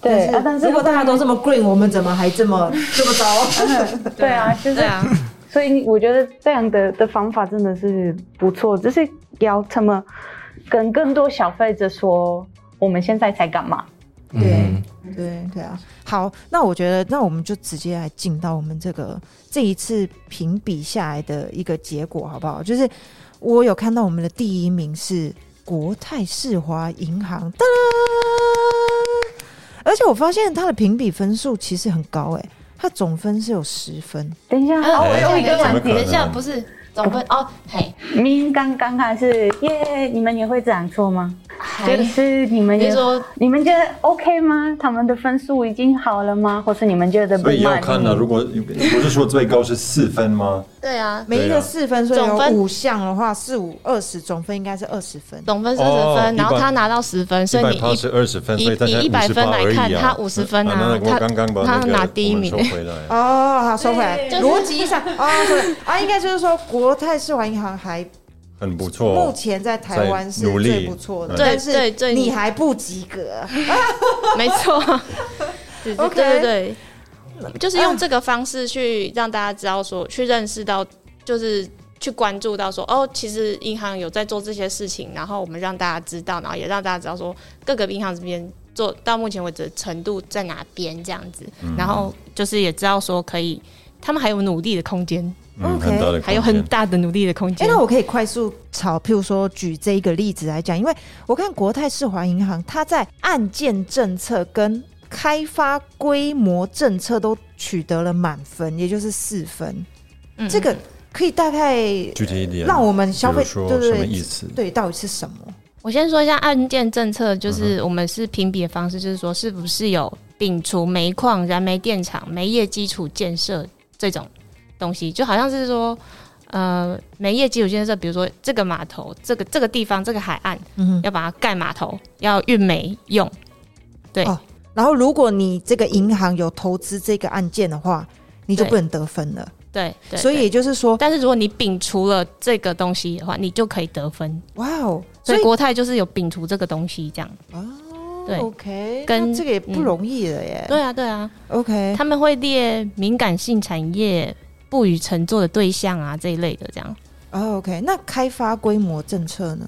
对啊但是如果大家都这么 green，我们怎么还这么 这么糟？对啊，就是所以我觉得这样的的方法真的是不错，就是要他们跟更多消费者说我们现在在干嘛。对对对啊，好，那我觉得，那我们就直接来进到我们这个这一次评比下来的一个结果，好不好？就是我有看到我们的第一名是国泰世华银行，哒啦，而且我发现它的评比分数其实很高、欸，它总分是有十分。等一下，啊，我有一个等一下，问题等一下，不是总分哦，嘿，明刚刚开始耶，你们也会这样做吗？还就是你们也你说你们觉得 OK 吗？他们的分数已经好了吗？或是你们觉得不所以要看呢、意？如果不是说最高是四分吗？对啊，每一个四分，所以总分有五项的话，四五二十，总分应该是二十分。总分是二哦十分，然后他拿到十分，所以你一百趴是二十分，所以以一百分来看58而已啊他五十分啊他刚刚把他拿第一名收回来。哦，好，收回来。就是逻辑上，啊，对啊，应该就是说，国泰世华银行还很不错。目前在台湾是最不错的，对但是对对你还不及格。没错，对对 OK 对对对，就是用这个方式去让大家知道说，去认识到，就是去关注到说，哦，其实银行有在做这些事情，然后我们让大家知道，然后也让大家知道说，各个银行这边做到目前为止的程度在哪边这样子，然后就是也知道说可以，他们还有努力的空间，嗯，OK 很大的空间还有很大的努力的空哎、间。那我可以快速炒，譬如说举这一个例子来讲，因为我看国泰世华银行，它在案件政策跟开发规模政策都取得了满分，也就是四分。嗯这个可以大概具体一点，让我们消费对对对什么意思？对到底是什么？我先说一下案件政策，嗯就是我们是评比的方式，就是说是不是有摒除煤矿、燃煤电厂、煤业基础建设这种东西，就好像是说，呃，煤业基础建设，比如说这个码头、这个这个地方、这个海岸嗯。要把它盖码头，要运煤用，对哦然后，如果你这个银行有投资这个案件的话，你就不能得分了。对对。所以也就是说，但是如果你摒除了这个东西的话，你就可以得分。哇哦，所以国泰就是有摒除这个东西，这样哦。对 OK，跟那这个也不嗯容易了耶。对啊，对啊。，OK，他们会列敏感性产业不予乘坐的对象啊这一类的，这样哦 OK，那开发规模政策呢？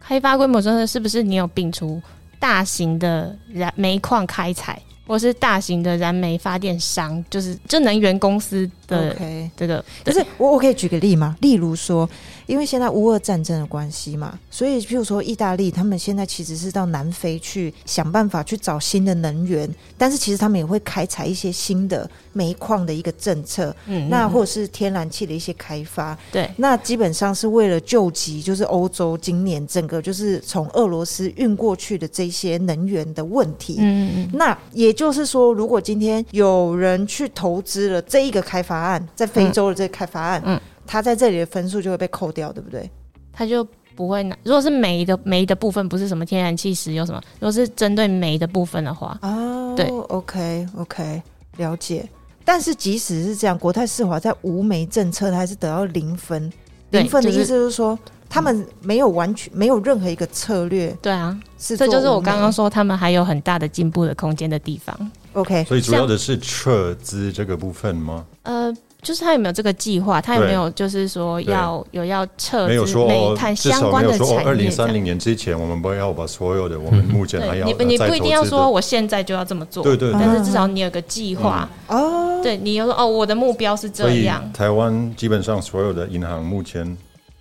开发规模政策是不是你有摒除大型的燃煤矿开采，或是大型的燃煤发电商，就是就能源公司的 OK，这个，可是我我可以举个例吗？例如说，因为现在乌俄战争的关系嘛，所以譬如说意大利，他们现在其实是到南非去想办法去找新的能源，但是其实他们也会开采一些新的煤矿的一个政策，嗯嗯那或者是天然气的一些开发，对那基本上是为了救急，就是欧洲今年整个就是从俄罗斯运过去的这些能源的问题。嗯嗯那也就是说，如果今天有人去投资了这一个开发案，在非洲的这个开发案，嗯他在这里的分数就会被扣掉，对不对？他就不会拿。如果是煤的煤的部分，不是什么天然气、石油什么，如果是针对煤的部分的话，哦，对，OK OK，了解。但是即使是这样，国泰世华在无煤政策，它还是得到零分。零分的意就是思就是说，他们没有完全没有任何一个策略对啊，是这就是我刚刚说他们还有很大的进步的空间的地方。OK，所以主要的是撤资这个部分吗？呃，就是他有没有这个计划？他有没有就是说要有要撤没有资煤炭至相关的少有说产业？二零三零年之前，我们不要把所有的我们目前还对要你你不一定要说我现在就要这么做，对对对但是至少你有个计划。哦，对你有说哦，我的目标是这样。台湾基本上所有的银行目前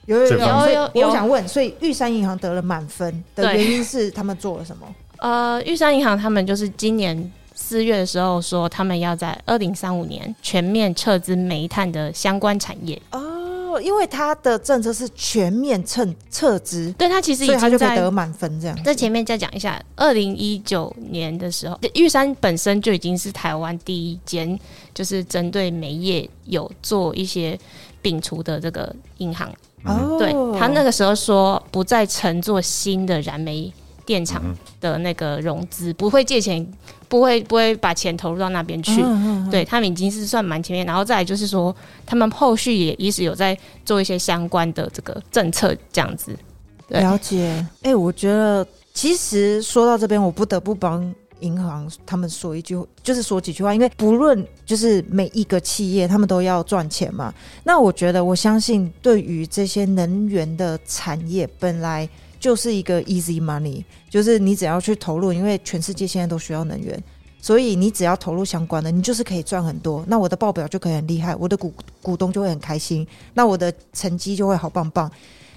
有有有，我想问，所以玉山银行得了满分的对原因是他们做了什么？呃，玉山银行他们就是今年四月的时候说，他们要在二零三五年全面撤资煤炭的相关产业。哦，因为他的政策是全面撤撤资，对，他其实已经在就得满分这样。在前面再讲一下，二零一九年的时候，玉山本身就已经是台湾第一间，就是针对煤业有做一些摒除的这个银行。哦，对他那个时候说，不再乘坐新的燃煤电厂嗯的那个融资，不会借钱，不会不会把钱投入到那边去。嗯嗯对他们已经是算蛮前面，然后再来就是说，他们后续也一直有在做一些相关的这个政策，这样子。对了解。哎、我觉得其实说到这边，我不得不帮银行他们说一句，就是说几句话，因为不论就是每一个企业，他们都要赚钱嘛。那我觉得，我相信对于这些能源的产业，本来就是一个 easy money，就是你只要去投入，因为全世界现在都需要能源。所以你只要投入相关的，你就是可以赚很多。那我的报表就可以很厉害，我的股股东就会很开心，那我的成绩就会好棒棒。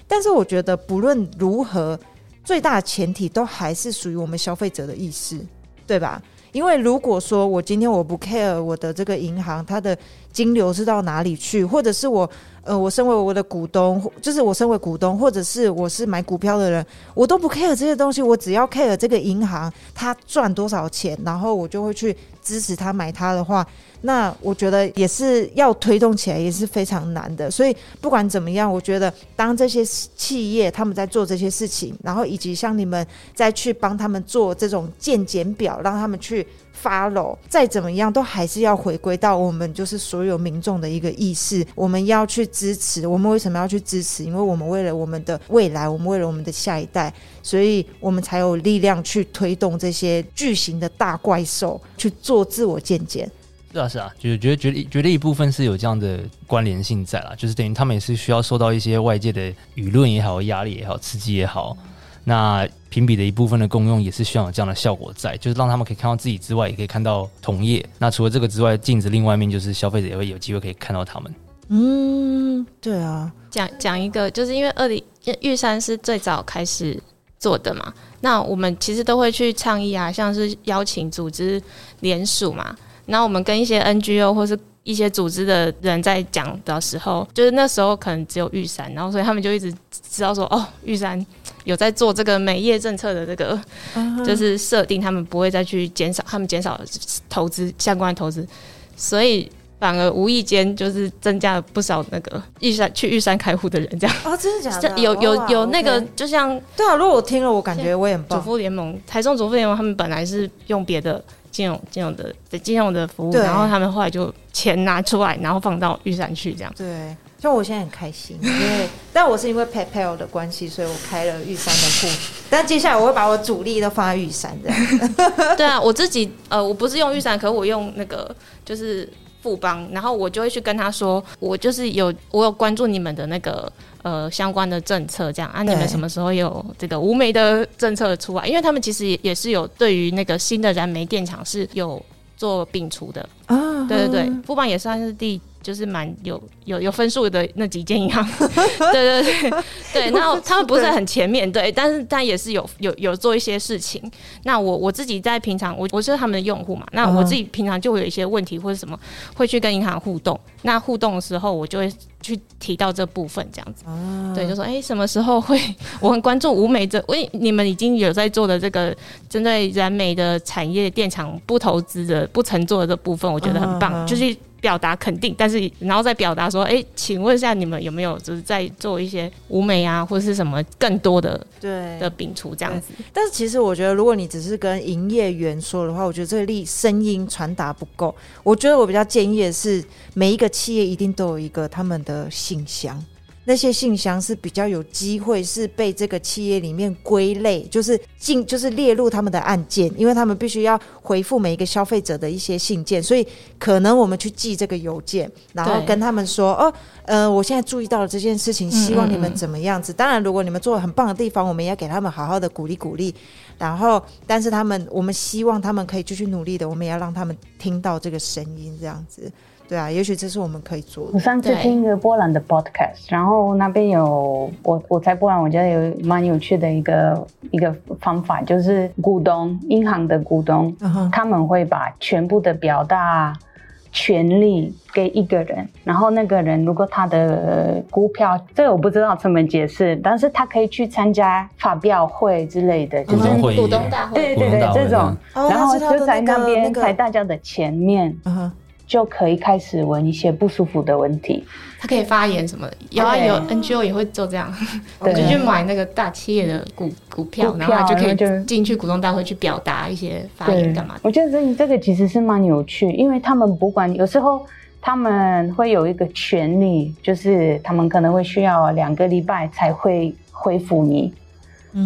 但是我觉得不论如何，最大的前提都还是属于我们消费者的意识，对吧？因为如果说我今天我不 care 我的这个银行它的金流是到哪里去，或者是我呃我身为我的股东，就是我身为股东，或者是我是买股票的人，我都不 care 这些东西，我只要 care 这个银行它赚多少钱，然后我就会去支持它买它的话，那我觉得也是要推动起来也是非常难的。所以不管怎么样，我觉得当这些企业他们在做这些事情，然后以及像你们再去帮他们做这种健检表，让他们去 follow，再怎么样都还是要回归到我们就是所有民众的一个意识，我们要去支持。我们为什么要去支持？因为我们为了我们的未来，我们为了我们的下一代，所以我们才有力量去推动这些巨型的大怪兽去做自我健检。是啊，是啊，就是觉得觉得觉得一部分是有这样的关联性在啦，就是等于他们也是需要受到一些外界的舆论也好、压力也好、刺激也好。那评比的一部分的功用也是需要有这样的效果在，就是让他们可以看到自己之外，也可以看到同业。那除了这个之外，镜子另外一面就是消费者也会有机会可以看到他们。嗯，对啊，讲讲一个，就是因为二零玉山是最早开始做的嘛，那我们其实都会去倡议啊，像是邀请组织联署嘛，然后我们跟一些 NGO 或是一些组织的人在讲的时候，就是那时候可能只有玉山，然后所以他们就一直知道说，哦，玉山有在做这个美业政策的这个，就是设定，他们不会再去减少，他们减少投资相关的投资，所以。反而无意间就是增加了不少那个玉山去玉山开户的人，这样哦，真的假的 有有有那个，就像对啊，如果我听了，我感觉我也很主棒。妇联盟、台中主妇联盟，他们本来是用别的金融金融的金融的服务，然后他们后来就钱拿出来，然后放到玉山去，这样。对，像我现在很开心，因为但我是因为 PayPal 的关系，所以我开了玉山的户。但接下来我会把我主力都放在玉山的。对啊，我自己呃，我不是用玉山，可是我用那个就是富邦，然后我就会去跟他说，我就是有我有关注你们的那个呃相关的政策，这样。啊，你们什么时候有这个无煤的政策出来？因为他们其实也也是有对于那个新的燃煤电厂是有做摒除的，啊，对对对，富邦也算是第就是蛮有有有分数的那几间银行，对对对对，然后 他们不是很前面对，但是但也是有有有做一些事情。那我我自己在平常我我是他们的用户嘛，那我自己平常就会有一些问题或者什么会去跟银行互动，那互动的时候我就会去提到这部分这样子，对，就说哎、什么时候会我很关注无煤这，因为你们已经有在做的这个针对燃煤的产业电厂不投资的不乘坐的这部分，我觉得很棒，就是。表达肯定，但是然后再表达说，哎、请问一下你们有没有就是在做一些舞美啊，或者是什么更多的对的摒除这样子？但是其实我觉得，如果你只是跟营业员说的话，我觉得这个力声音传达不够。我觉得我比较建议的是，每一个企业一定都有一个他们的信箱。那些信箱是比较有机会是被这个企业里面归类，就是进就是列入他们的案件，因为他们必须要回复每一个消费者的一些信件，所以可能我们去寄这个邮件，然后跟他们说，哦，呃，我现在注意到了这件事情，希望你们怎么样子。当然，如果你们做的很棒的地方，我们也要给他们好好的鼓励鼓励。然后，但是他们，我们希望他们可以继续努力的，我们也要让他们听到这个声音，这样子。对啊，也许这是我们可以做的。我。上次对。听一个波兰的 podcast，然后那边有我我在波兰，我觉得有蛮有趣的一个一个方法，就是股东银行的股东，他们会把全部的表达权利给一个人，然后那个人如果他的股票，这个我不知道怎么解释，但是他可以去参加发表会之类的，就是股东大会，对对对这种，哦然后就在那边那个在大家的前面。就可以开始问一些不舒服的问题。他可以发言什么的，有啊有 NGO 也会做这样，我就去买那个大企业的股股票，股然后就可以进去股东大会去表达一些发言干嘛。我觉得这这个其实是蛮有趣，因为他们不管有时候他们会有一个权利，就是他们可能会需要两个礼拜才会回复你，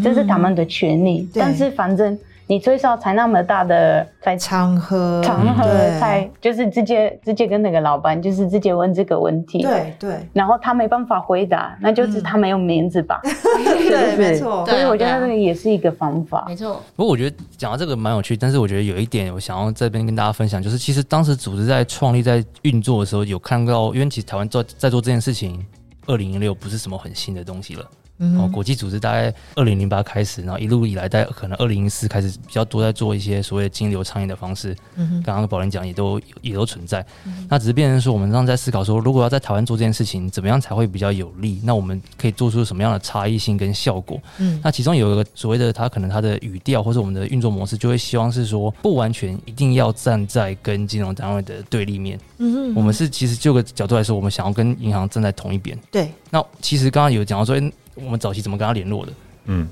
这是他们的权利。但是反正你最少才那么大的在场合场合对才就是直接直接跟那个老板就是直接问这个问题。。对对然后他没办法回答，那就是他没有面子吧？是对，没错，所以我觉得这个也是一个方法。没错，不过我觉得讲到这个蛮有趣，但是我觉得有一点我想要这边跟大家分享，就是其实当时组织在创立、在运作的时候，有看到，因为其实台湾做在做这件事情，二零一六不是什么很新的东西了。嗯哦，国际组织大概二零零八开始，然后一路以来，在可能二零零四开始比较多在做一些所谓的金流倡议的方式。嗯哼刚刚宝林讲也都也都存在，那只是变成说我们让在思考说，如果要在台湾做这件事情，怎么样才会比较有利？那我们可以做出什么样的差异性跟效果？嗯那其中有一个所谓的，它可能它的语调或者我们的运作模式，就会希望是说，不完全一定要站在跟金融单位的对立面。嗯哼我们是其实就个角度来说，我们想要跟银行站在同一边。对那其实刚刚有讲到说，诶我们早期怎么跟他联络的，嗯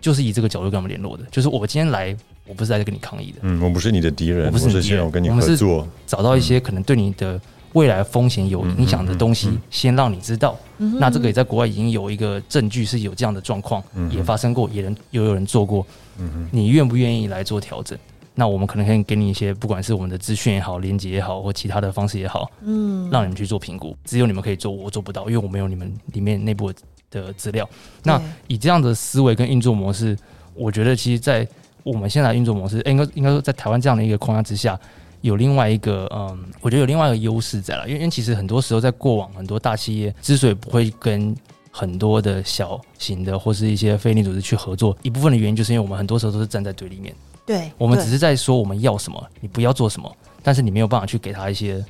就是以这个角度跟他们联络的，就是我今天来，我不是来跟你抗议的，嗯，我不是你的敌人，我不是你敌人希望跟你我们是合作。找到一些可能对你的未来风险有影响的东西，先让你知道。嗯那这个也在国外已经有一个证据是有这样的状况，嗯也发生过，也能也有人做过。嗯哼你愿不愿意来做调整？那我们可能可以给你一些，不管是我们的资讯也好、连接也好，或其他的方式也好，嗯让你们去做评估。只有你们可以做，我做不到，因为我没有你们里面内部的资料。那以这样的思维跟运作模式，我觉得其实，在我们现在运作模式，诶应该应该说在台湾这样的一个框架之下，有另外一个嗯，我觉得有另外一个优势在了，因为因为其实很多时候在过往很多大企业之所以不会跟很多的小型的或是一些非利组织去合作，一部分的原因就是因为我们很多时候都是站在对立面，对我们只是在说我们要什么，你不要做什么，但是你没有办法去给他一些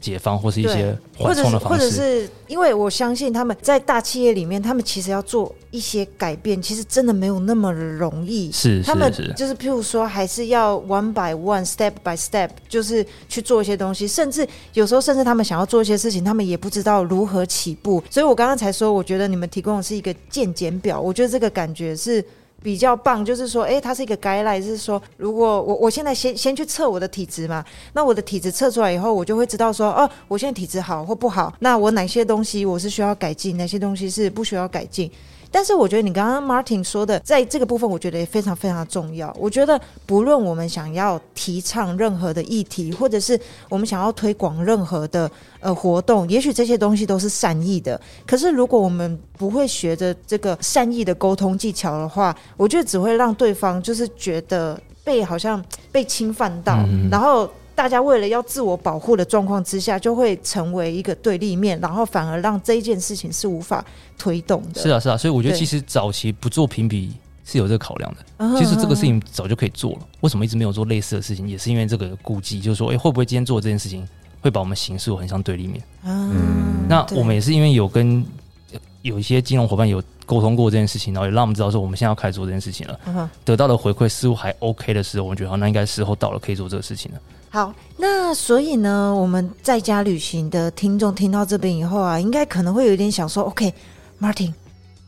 解放或是一些或缓者是或者冲的方式。是因为我相信他们在大企业里面，他们其实要做一些改变，其实真的没有那么容易。是他们就是譬如说，还是要 one by one, step by step，就是去做一些东西，甚至有时候，甚至他们想要做一些事情，他们也不知道如何起步。所以我刚刚才说，我觉得你们提供的是一个见检表，我觉得这个感觉是。比较棒，就是说，诶，它是一个 guideline，是说，如果我我现在先先去测我的体质嘛，那我的体质测出来以后，我就会知道说，哦，我现在体质好或不好，那我哪些东西我是需要改进，哪些东西是不需要改进。但是我觉得你刚刚 Martin 说的，在这个部分，我觉得也非常非常重要。我觉得不论我们想要提倡任何的议题，或者是我们想要推广任何的呃活动，也许这些东西都是善意的。可是如果我们不会学着这个善意的沟通技巧的话，我觉得只会让对方就是觉得被好像被侵犯到，嗯然后。大家为了要自我保护的状况之下，就会成为一个对立面，然后反而让这一件事情是无法推动的。是啊是啊，所以我觉得其实早期不做评比是有这个考量的。嗯其实这个事情早就可以做了，为什么一直没有做类似的事情？也是因为这个顾忌，就是说，哎、会不会今天做这件事情会把我们形塑很像对立面？嗯那我们也是因为有跟有一些金融伙伴有沟通过这件事情，然后也让我们知道说我们现在要开始做这件事情了，得到的回馈似乎还 OK 的时候，我们觉得好，那应该时候到了可以做这个事情了。好，那所以呢，我们在家旅行的听众听到这边以后啊，应该可能会有点想说，OK，Martin，、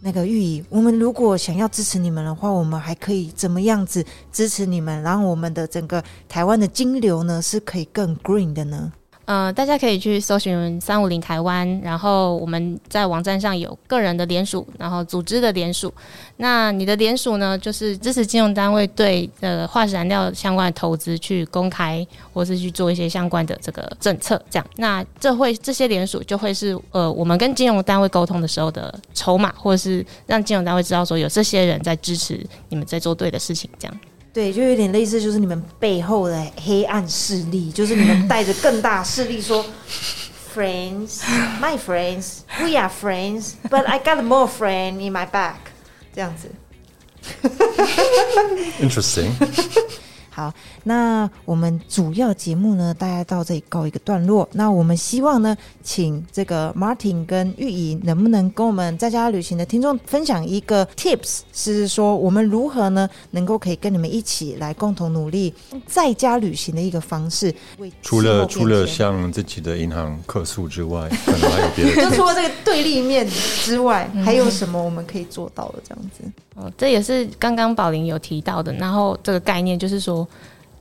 那个玉怡，我们如果想要支持你们的话，我们还可以怎么样子支持你们，让我们的整个台湾的金流呢是可以更 green 的呢？呃，大家可以去搜寻三五零台湾，然后我们在网站上有个人的联署，然后组织的联署。那你的联署呢，就是支持金融单位对呃化石燃料相关的投资去公开，或是去做一些相关的这个政策，这样。那这会这些联署就会是呃我们跟金融单位沟通的时候的筹码，或是让金融单位知道说有这些人在支持你们在做对的事情，这样。对，就有点类似，就是你们背后的黑暗势力，就是你们带着更大势力说，friends, my friends, we are friends, but I got more friend in my back，这样子。 Interesting， 好，那我们主要节目呢，大概到这里告一个段落。那我们希望呢，请这个 Martin 跟玉怡能不能跟我们在家旅行的听众分享一个 tips，是说我们如何呢，能够可以跟你们一起来共同努力在家旅行的一个方式。除了除了向自己的银行客诉之外，可能还有别的就。除了这个对立面之外，还有什么我们可以做到的？这样子，哦，这也是刚刚宝林有提到的。然后这个概念就是说，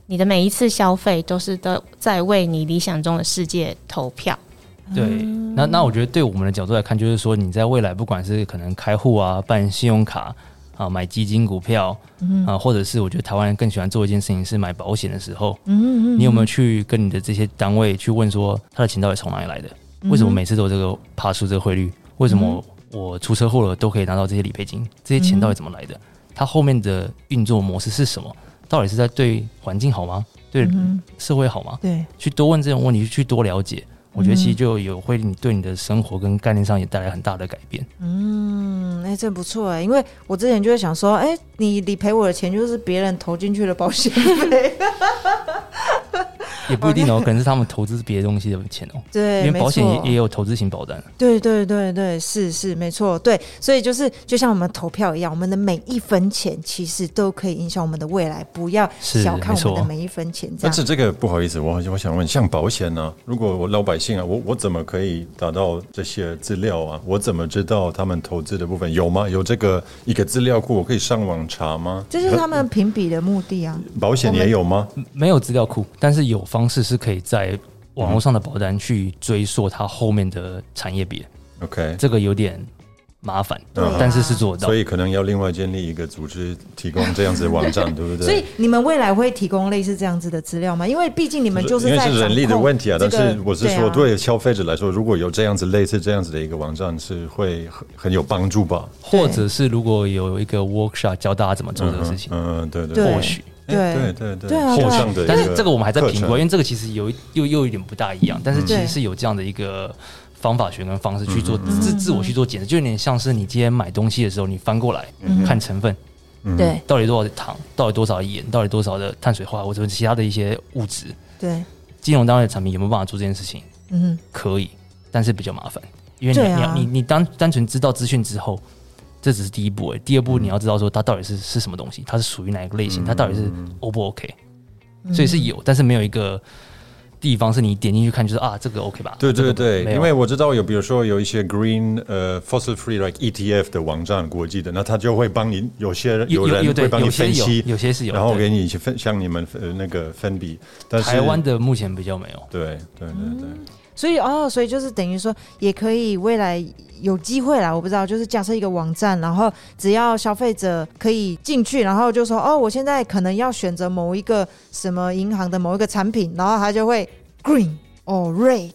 你的每一次消费都是都在为你理想中的世界投票。对，那那我觉得对我们的角度来看，就是说你在未来不管是可能开户啊、办信用卡啊、买基金、股票啊，或者是我觉得台湾人更喜欢做一件事情是买保险的时候，嗯你有没有去跟你的这些单位去问说他的钱到底从哪里来的？为什么每次都有这个爬出这个汇率？为什么我出车祸了都可以拿到这些理赔金？这些钱到底怎么来的？它后面的运作模式是什么？到底是在对环境好吗？对社会好吗？对，去多问这种问题，去多了解，我觉得其实就有会你对你的生活跟概念上也带来很大的改变。嗯，哎、真不错哎，因为我之前就会想说，哎、你理赔我的钱就是别人投进去的保险费，也不一定哦，可能是他们投资别的东西的钱哦。对，因为保险也也有投资型保单，对对对对，是是没错，对，所以就是就像我们投票一样，我们的每一分钱其实都可以影响我们的未来，不要小看我们的每一分钱，但是这个不好意思，我我想问，像保险呢、如果我老百姓啊，我我怎么可以达到这些资料啊？我怎么知道他们投资的部分有吗？有这个一个资料库，我可以上网查吗？这就是他们评比的目的啊。保险也有吗？没有资料库，但是有方式是可以在网络上的保单去追溯它后面的产业别，OK，这个有点麻烦，对啊但是是做到所。以可能要另外建立一个组织，提供这样子的网站，对不对？所以你们未来会提供类似这样子的资料吗？因为毕竟你们就是因为在是人力的问题啊，但是我是说，啊对消费者来说，如果有这样子类似这样子的一个网站，是会很很有帮助吧？或者是如果有一个 workshop 教大家怎么做这个事情，嗯，对对对或许。对。哎对对。对对啊。线上的一个课程，但是这个我们还在评估，因为这个其实有又又有一点不大一样，但是其实是有这样的一个方法学跟方式去做嗯。自自我去做检测，就有点像是你今天买东西的时候，你翻过来看成分，嗯。对。到底多少的糖，到底多少盐，到底多少的碳水化合物，或者其他的一些物质，对，金融单位的产品有没有办法做这件事情？嗯可以，但是比较麻烦，因为你、啊。你你你单单纯知道资讯之后，这只是第一步哎，第二步你要知道说它到底是是什么东西，它是属于哪一个类型，它到底是 O 不 OK，、所以是有，但是没有一个地方是你点进去看就是啊这个 OK 吧？对对对，因为我知道有，比如说有一些 green 呃 fossil free like ETF 的网站，国际的，那他就会帮你，有些人有有有对人会帮你有些有分析，有些是有然后给你去分向你们呃那个分比，但是台湾的目前比较没有。对对对对，所以哦，所以就是等于说，也可以未来有机会啦，我不知道，就是假设一个网站，然后只要消费者可以进去，然后就说哦，我现在可能要选择某一个什么银行的某一个产品，然后他就会 green or red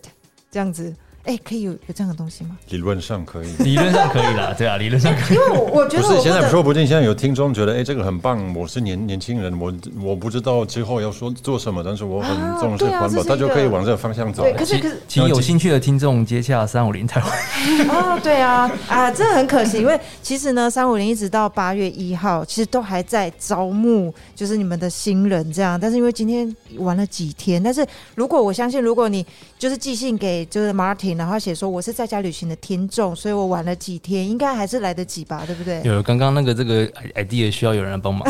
这样子，哎，可以有有这样的东西吗？理论上可以。理论上可以啦，对啊，理论上可以。因为我我觉不是，得我得现在说不定现在有听众觉得，哎，这个很棒，我是年年轻人，我我不知道之后要说做什么，但是我很啊重视环保，对啊这是一他就可以往这个方向走。对，可是可是请有兴趣的听众接洽三五零台湾。啊，对啊，啊，真的很可惜，因为其实呢，三五零一直到八月一号，其实都还在招募，就是你们的新人这样。但是因为今天玩了几天，但是如果我相信，如果你就是寄信给就是 Martin，然后写说我是在家旅行的听众，所以我玩了几天，应该还是来得及吧，对不对？有刚刚那个这个 idea 需要有人来帮忙。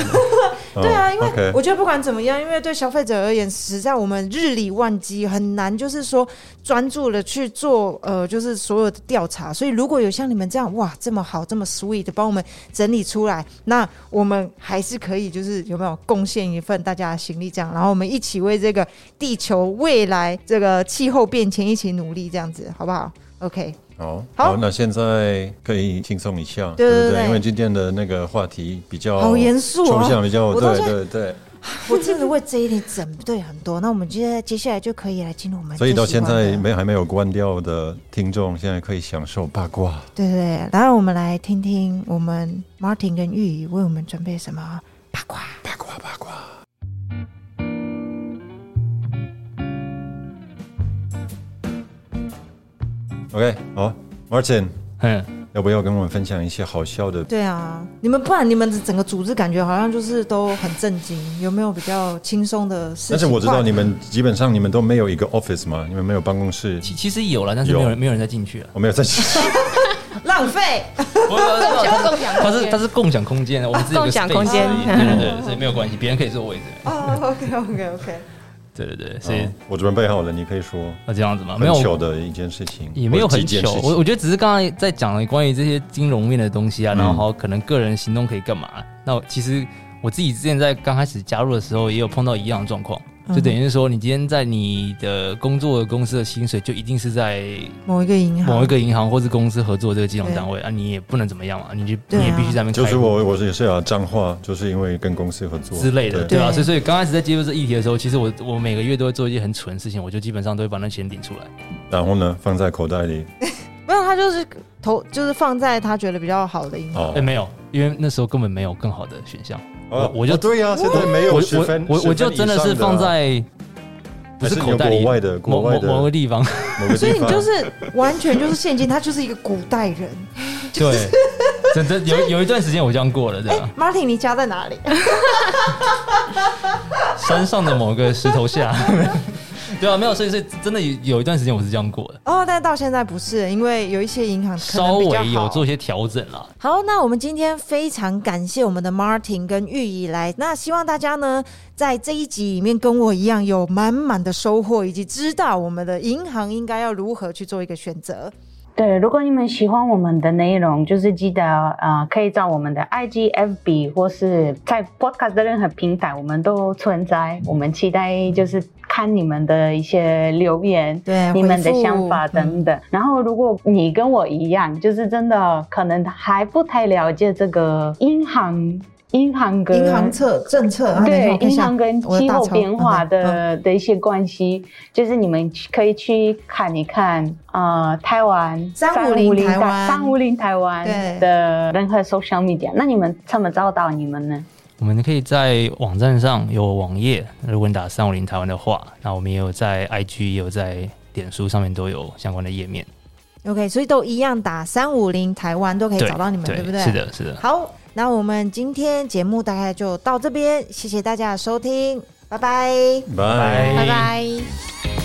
对啊，因为我觉得不管怎么样，因为对消费者而言，实在我们日理万机，很难就是说专注的去做呃，就是所有的调查。所以如果有像你们这样哇这么好这么 sweet 的帮我们整理出来，那我们还是可以就是有没有贡献一份大家的心力这样，然后我们一起为这个地球未来这个气候变迁一起努力，这样子好不好？OK，好，好好，那现在可以轻松一下，对对对不对？因为今天的那个话题比较好严肃哦抽象，比较对对对，我 真的为这一点整对很多。那我们接接下来就可以来进入我们 所以到现在没还没有关掉的听众，现在可以享受八卦。对对对，然后我们来听听我们 Martin 跟玉宇为我们准备什么八卦。八卦八卦。OK，好，Martin，嗯，要不要跟我们分享一些好笑的？对啊，你们不然你们整个组织感觉好像就是都很震惊，有没有比较轻松的事情？但是我知道你们基本上你们都没有一个 office 嘛，你们没有办公室，其其实有了，但是没有人没有人再进去了。我没有在。浪费，共享共享它是 它是共享空间，我们只有个共享空间对对对，所以没有关系，别人可以坐位置。哦，OK OK OK，对对对，所以哦我准备好了，你可以说。那这样子吗，没有很糗的一件事情，也没有很糗或者几件事，情我我觉得只是刚刚在讲了关于这些金融面的东西啊，嗯然后可能个人行动可以干嘛？那其实我自己之前在刚开始加入的时候，也有碰到一样的状况，就等于是说，你今天在你的工作的公司的薪水就一定是在某一个银行，某一个银行或是公司合作的这个金融单位啊，你也不能怎么样嘛，你就啊你也必须在那边就是我我也是要脏话，就是因为跟公司合作之类的，对对吧？对所以所以刚开始在接触这议题的时候，其实我我每个月都会做一些很蠢的事情，我就基本上都会把那钱领出来。然后呢，放在口袋里。没有，他就是投，就是放在他觉得比较好的银行。哦哎，没有，因为那时候根本没有更好的选项。哦我就哦对呀，现在没有我十分，我我我就真的是放在不是口袋里国外的国外的某某某个地方，所以你就是完全就是现金，他就是一个古代人。对，真的有有一段时间我这样过了，对吧？Martin，你家在哪里？山上的某个石头下，对啊，没有，所以所以真的有有一段时间我是这样过的，哦，但到现在不是，因为有一些银行稍微有做一些调整了。好，那我们今天非常感谢我们的 Martin 跟玉怡来，那希望大家呢在这一集里面跟我一样有满满的收获，以及知道我们的银行应该要如何去做一个选择。对，如果你们喜欢我们的内容，就是记得呃，可以找我们的 IG、FB 或是在 Podcast 的任何平台，我们都存在。我们期待就是看你们的一些留言，对你们的想法等等。然后，如果你跟我一样，就是真的可能还不太了解这个银行。银行跟银行策政策，对银行跟气候变化嗯的的一些关系，就是你们可以去看一看，呃，台湾三五零台湾三五零台湾对的任何 social media，那你们怎么找到你们呢？我们可以在网站上有网页，如果你打三五零台湾的话，那我们也有在 IG 也有在脸书上面都有相关的页面，OK，所以都一样打三五零台湾都可以找到你们，对不对？是。的，是的。好，那我们今天节目大概就到这边，谢谢大家的收听，拜拜。拜拜拜拜。